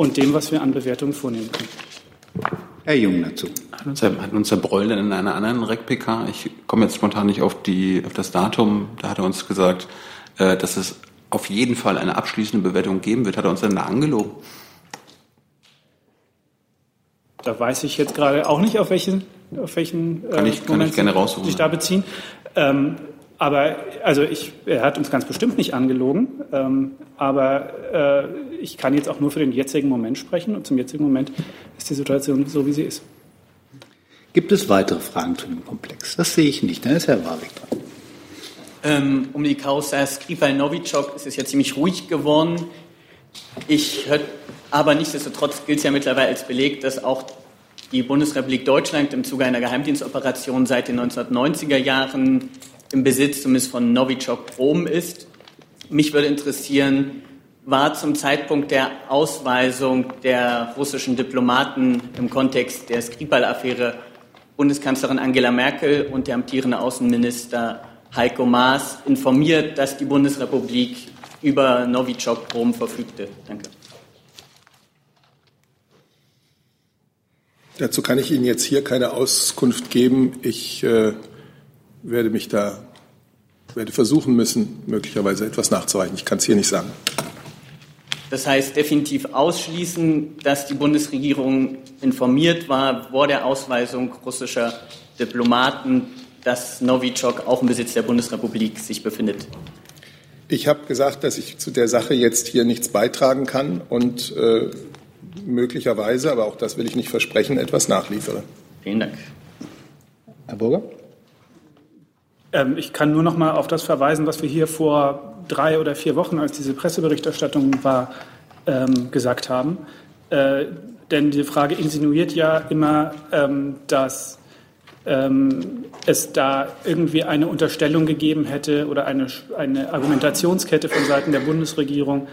und dem, was wir an Bewertungen vornehmen können. Herr Jung dazu. Hat uns, hat uns Herr Breul in einer anderen REC-PK, ich komme jetzt spontan nicht auf, die, auf das Datum, da hat er uns gesagt, äh, dass es auf jeden Fall eine abschließende Bewertung geben wird. Hat er uns dann da angelogen? Da weiß ich jetzt gerade auch nicht, auf welchen, auf welchen kann ich, äh, kann ich gerne raussuchen. sich da beziehen. Ähm, aber also ich, er hat uns ganz bestimmt nicht angelogen, ähm, aber äh, ich kann jetzt auch nur für den jetzigen Moment sprechen und zum jetzigen Moment ist die Situation so, wie sie ist. Gibt es weitere Fragen zu dem Komplex? Das sehe ich nicht. Dann ist Herr Warwick dran. Ähm, um die Causa Skripal-Novichok ist es ja ziemlich ruhig geworden. Ich hör, aber nichtsdestotrotz gilt es ja mittlerweile als Beleg, dass auch die Bundesrepublik Deutschland im Zuge einer Geheimdienstoperation seit den 1990er Jahren im Besitz zumindest von Novichok Brom ist. Mich würde interessieren, war zum Zeitpunkt der Ausweisung der russischen Diplomaten im Kontext der Skripal-Affäre Bundeskanzlerin Angela Merkel und der amtierende Außenminister Heiko Maas informiert, dass die Bundesrepublik über Novichok Brom verfügte? Danke. Dazu kann ich Ihnen jetzt hier keine Auskunft geben. Ich äh, werde mich da, werde versuchen müssen, möglicherweise etwas nachzureichen. Ich kann es hier nicht sagen. Das heißt definitiv ausschließen, dass die Bundesregierung informiert war vor der Ausweisung russischer Diplomaten, dass Novichok auch im Besitz der Bundesrepublik sich befindet. Ich habe gesagt, dass ich zu der Sache jetzt hier nichts beitragen kann und äh, möglicherweise, aber auch das will ich nicht versprechen, etwas nachliefere. Vielen Dank. Herr Burger? Ähm, ich kann nur noch mal auf das verweisen, was wir hier vor drei oder vier Wochen, als diese Presseberichterstattung war, ähm, gesagt haben. Äh, denn die Frage insinuiert ja immer, ähm, dass ähm, es da irgendwie eine Unterstellung gegeben hätte oder eine, eine Argumentationskette von Seiten der Bundesregierung.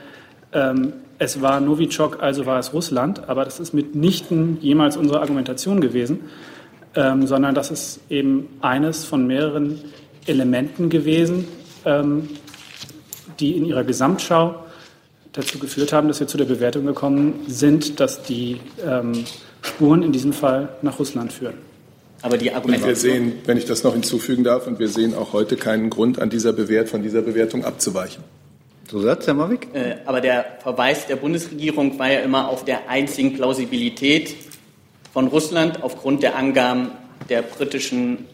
Ähm, es war Novichok, also war es Russland, aber das ist mitnichten jemals unsere Argumentation gewesen, ähm, sondern das ist eben eines von mehreren Elementen gewesen, ähm, die in ihrer Gesamtschau dazu geführt haben, dass wir zu der Bewertung gekommen sind, dass die ähm, Spuren in diesem Fall nach Russland führen. Aber die Argumente. Wir sehen, wenn ich das noch hinzufügen darf, und wir sehen auch heute keinen Grund, an dieser Bewert, von dieser Bewertung abzuweichen. Zusatz, Herr Mavik? Äh, aber der Verweis der Bundesregierung war ja immer auf der einzigen Plausibilität von Russland aufgrund der Angaben der britischen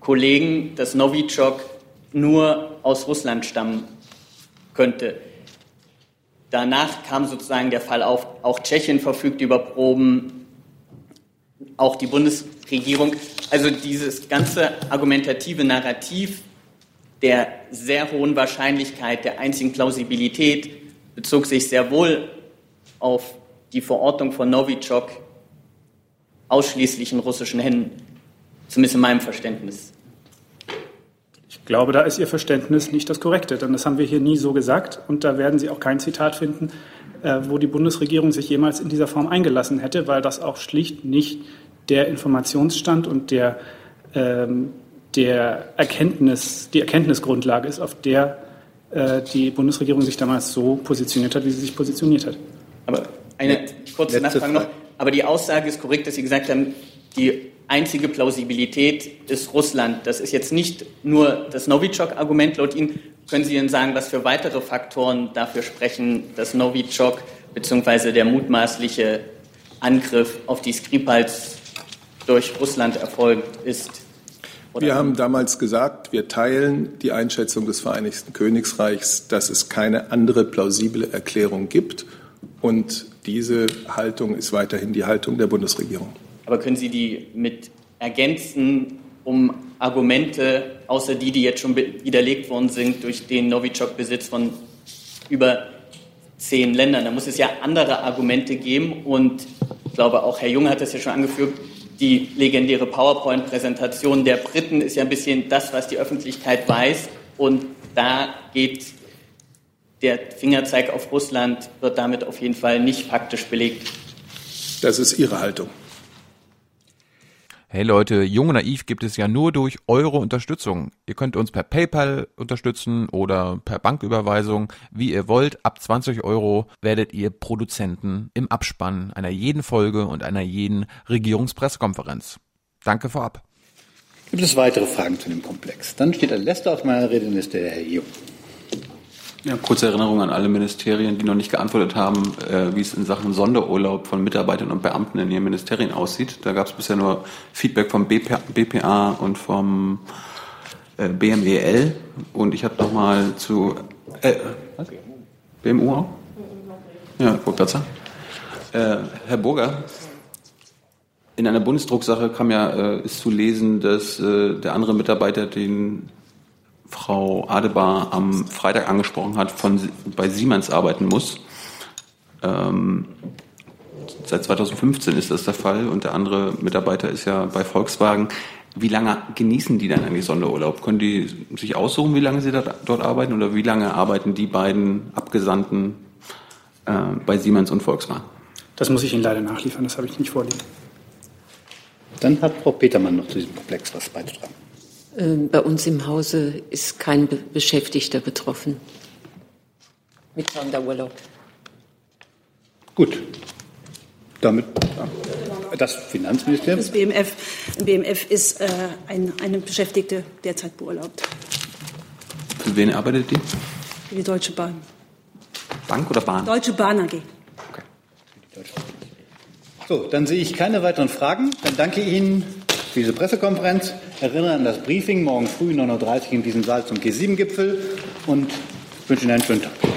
Kollegen, dass Novichok nur aus Russland stammen könnte. Danach kam sozusagen der Fall auf, auch Tschechien verfügt über Proben, auch die Bundesregierung. Also dieses ganze argumentative Narrativ der sehr hohen Wahrscheinlichkeit, der einzigen Plausibilität bezog sich sehr wohl auf die Verortung von Novichok ausschließlich in russischen Händen, zumindest in meinem Verständnis. Ich glaube, da ist Ihr Verständnis nicht das korrekte, denn das haben wir hier nie so gesagt und da werden Sie auch kein Zitat finden, äh, wo die Bundesregierung sich jemals in dieser Form eingelassen hätte, weil das auch schlicht nicht der Informationsstand und der, ähm, der Erkenntnis, die Erkenntnisgrundlage ist, auf der äh, die Bundesregierung sich damals so positioniert hat, wie sie sich positioniert hat. Aber eine kurze Nachfrage noch. Aber die Aussage ist korrekt, dass Sie gesagt haben, die einzige Plausibilität ist Russland. Das ist jetzt nicht nur das Novichok-Argument laut Ihnen. Können Sie denn sagen, was für weitere Faktoren dafür sprechen, dass Novichok bzw. der mutmaßliche Angriff auf die Skripals durch Russland erfolgt ist? Wir haben damals gesagt, wir teilen die Einschätzung des Vereinigten Königreichs, dass es keine andere plausible Erklärung gibt. Und diese Haltung ist weiterhin die Haltung der Bundesregierung. Aber können Sie die mit ergänzen um Argumente, außer die, die jetzt schon widerlegt worden sind durch den Novichok-Besitz von über zehn Ländern? Da muss es ja andere Argumente geben. Und ich glaube, auch Herr Jung hat das ja schon angeführt, die legendäre PowerPoint-Präsentation der Briten ist ja ein bisschen das, was die Öffentlichkeit weiß. Und da geht der Fingerzeig auf Russland, wird damit auf jeden Fall nicht faktisch belegt. Das ist Ihre Haltung. Hey Leute, Jung und Naiv gibt es ja nur durch eure Unterstützung. Ihr könnt uns per PayPal unterstützen oder per Banküberweisung, wie ihr wollt. Ab 20 Euro werdet ihr Produzenten im Abspann einer jeden Folge und einer jeden Regierungspressekonferenz. Danke vorab. Gibt es weitere Fragen zu dem Komplex? Dann steht der letzte auf meiner Redeliste, der Herr Jung. Ja, kurze Erinnerung an alle Ministerien, die noch nicht geantwortet haben, äh, wie es in Sachen Sonderurlaub von Mitarbeitern und Beamten in ihren Ministerien aussieht. Da gab es bisher nur Feedback vom BP, BPA und vom äh, BMEL. Und ich habe nochmal zu äh, was? BMU auch? Ja, dazu. Äh, Herr Burger, in einer Bundesdrucksache kam ja, äh, ist zu lesen, dass äh, der andere Mitarbeiter den Frau Adebar am Freitag angesprochen hat, von, bei Siemens arbeiten muss. Ähm, seit 2015 ist das der Fall und der andere Mitarbeiter ist ja bei Volkswagen. Wie lange genießen die dann eigentlich Sonderurlaub? Können die sich aussuchen, wie lange sie dort arbeiten oder wie lange arbeiten die beiden Abgesandten äh, bei Siemens und Volkswagen? Das muss ich Ihnen leider nachliefern, das habe ich nicht vorliegen. Dann hat Frau Petermann noch zu diesem Komplex was beizutragen. Ähm, bei uns im Hause ist kein Beschäftigter betroffen mit Sonderurlaub. Gut. Damit das Finanzministerium. Das BMF, BMF ist äh, ein, eine Beschäftigte derzeit beurlaubt. Für wen arbeitet die? Für die Deutsche Bahn. Bank oder Bahn? Deutsche Bahn AG. So, dann sehe ich keine weiteren Fragen. Dann danke Ihnen diese Pressekonferenz. Erinnere an das Briefing morgen früh 9.30 Uhr in diesem Saal zum G7-Gipfel und wünsche Ihnen einen schönen Tag.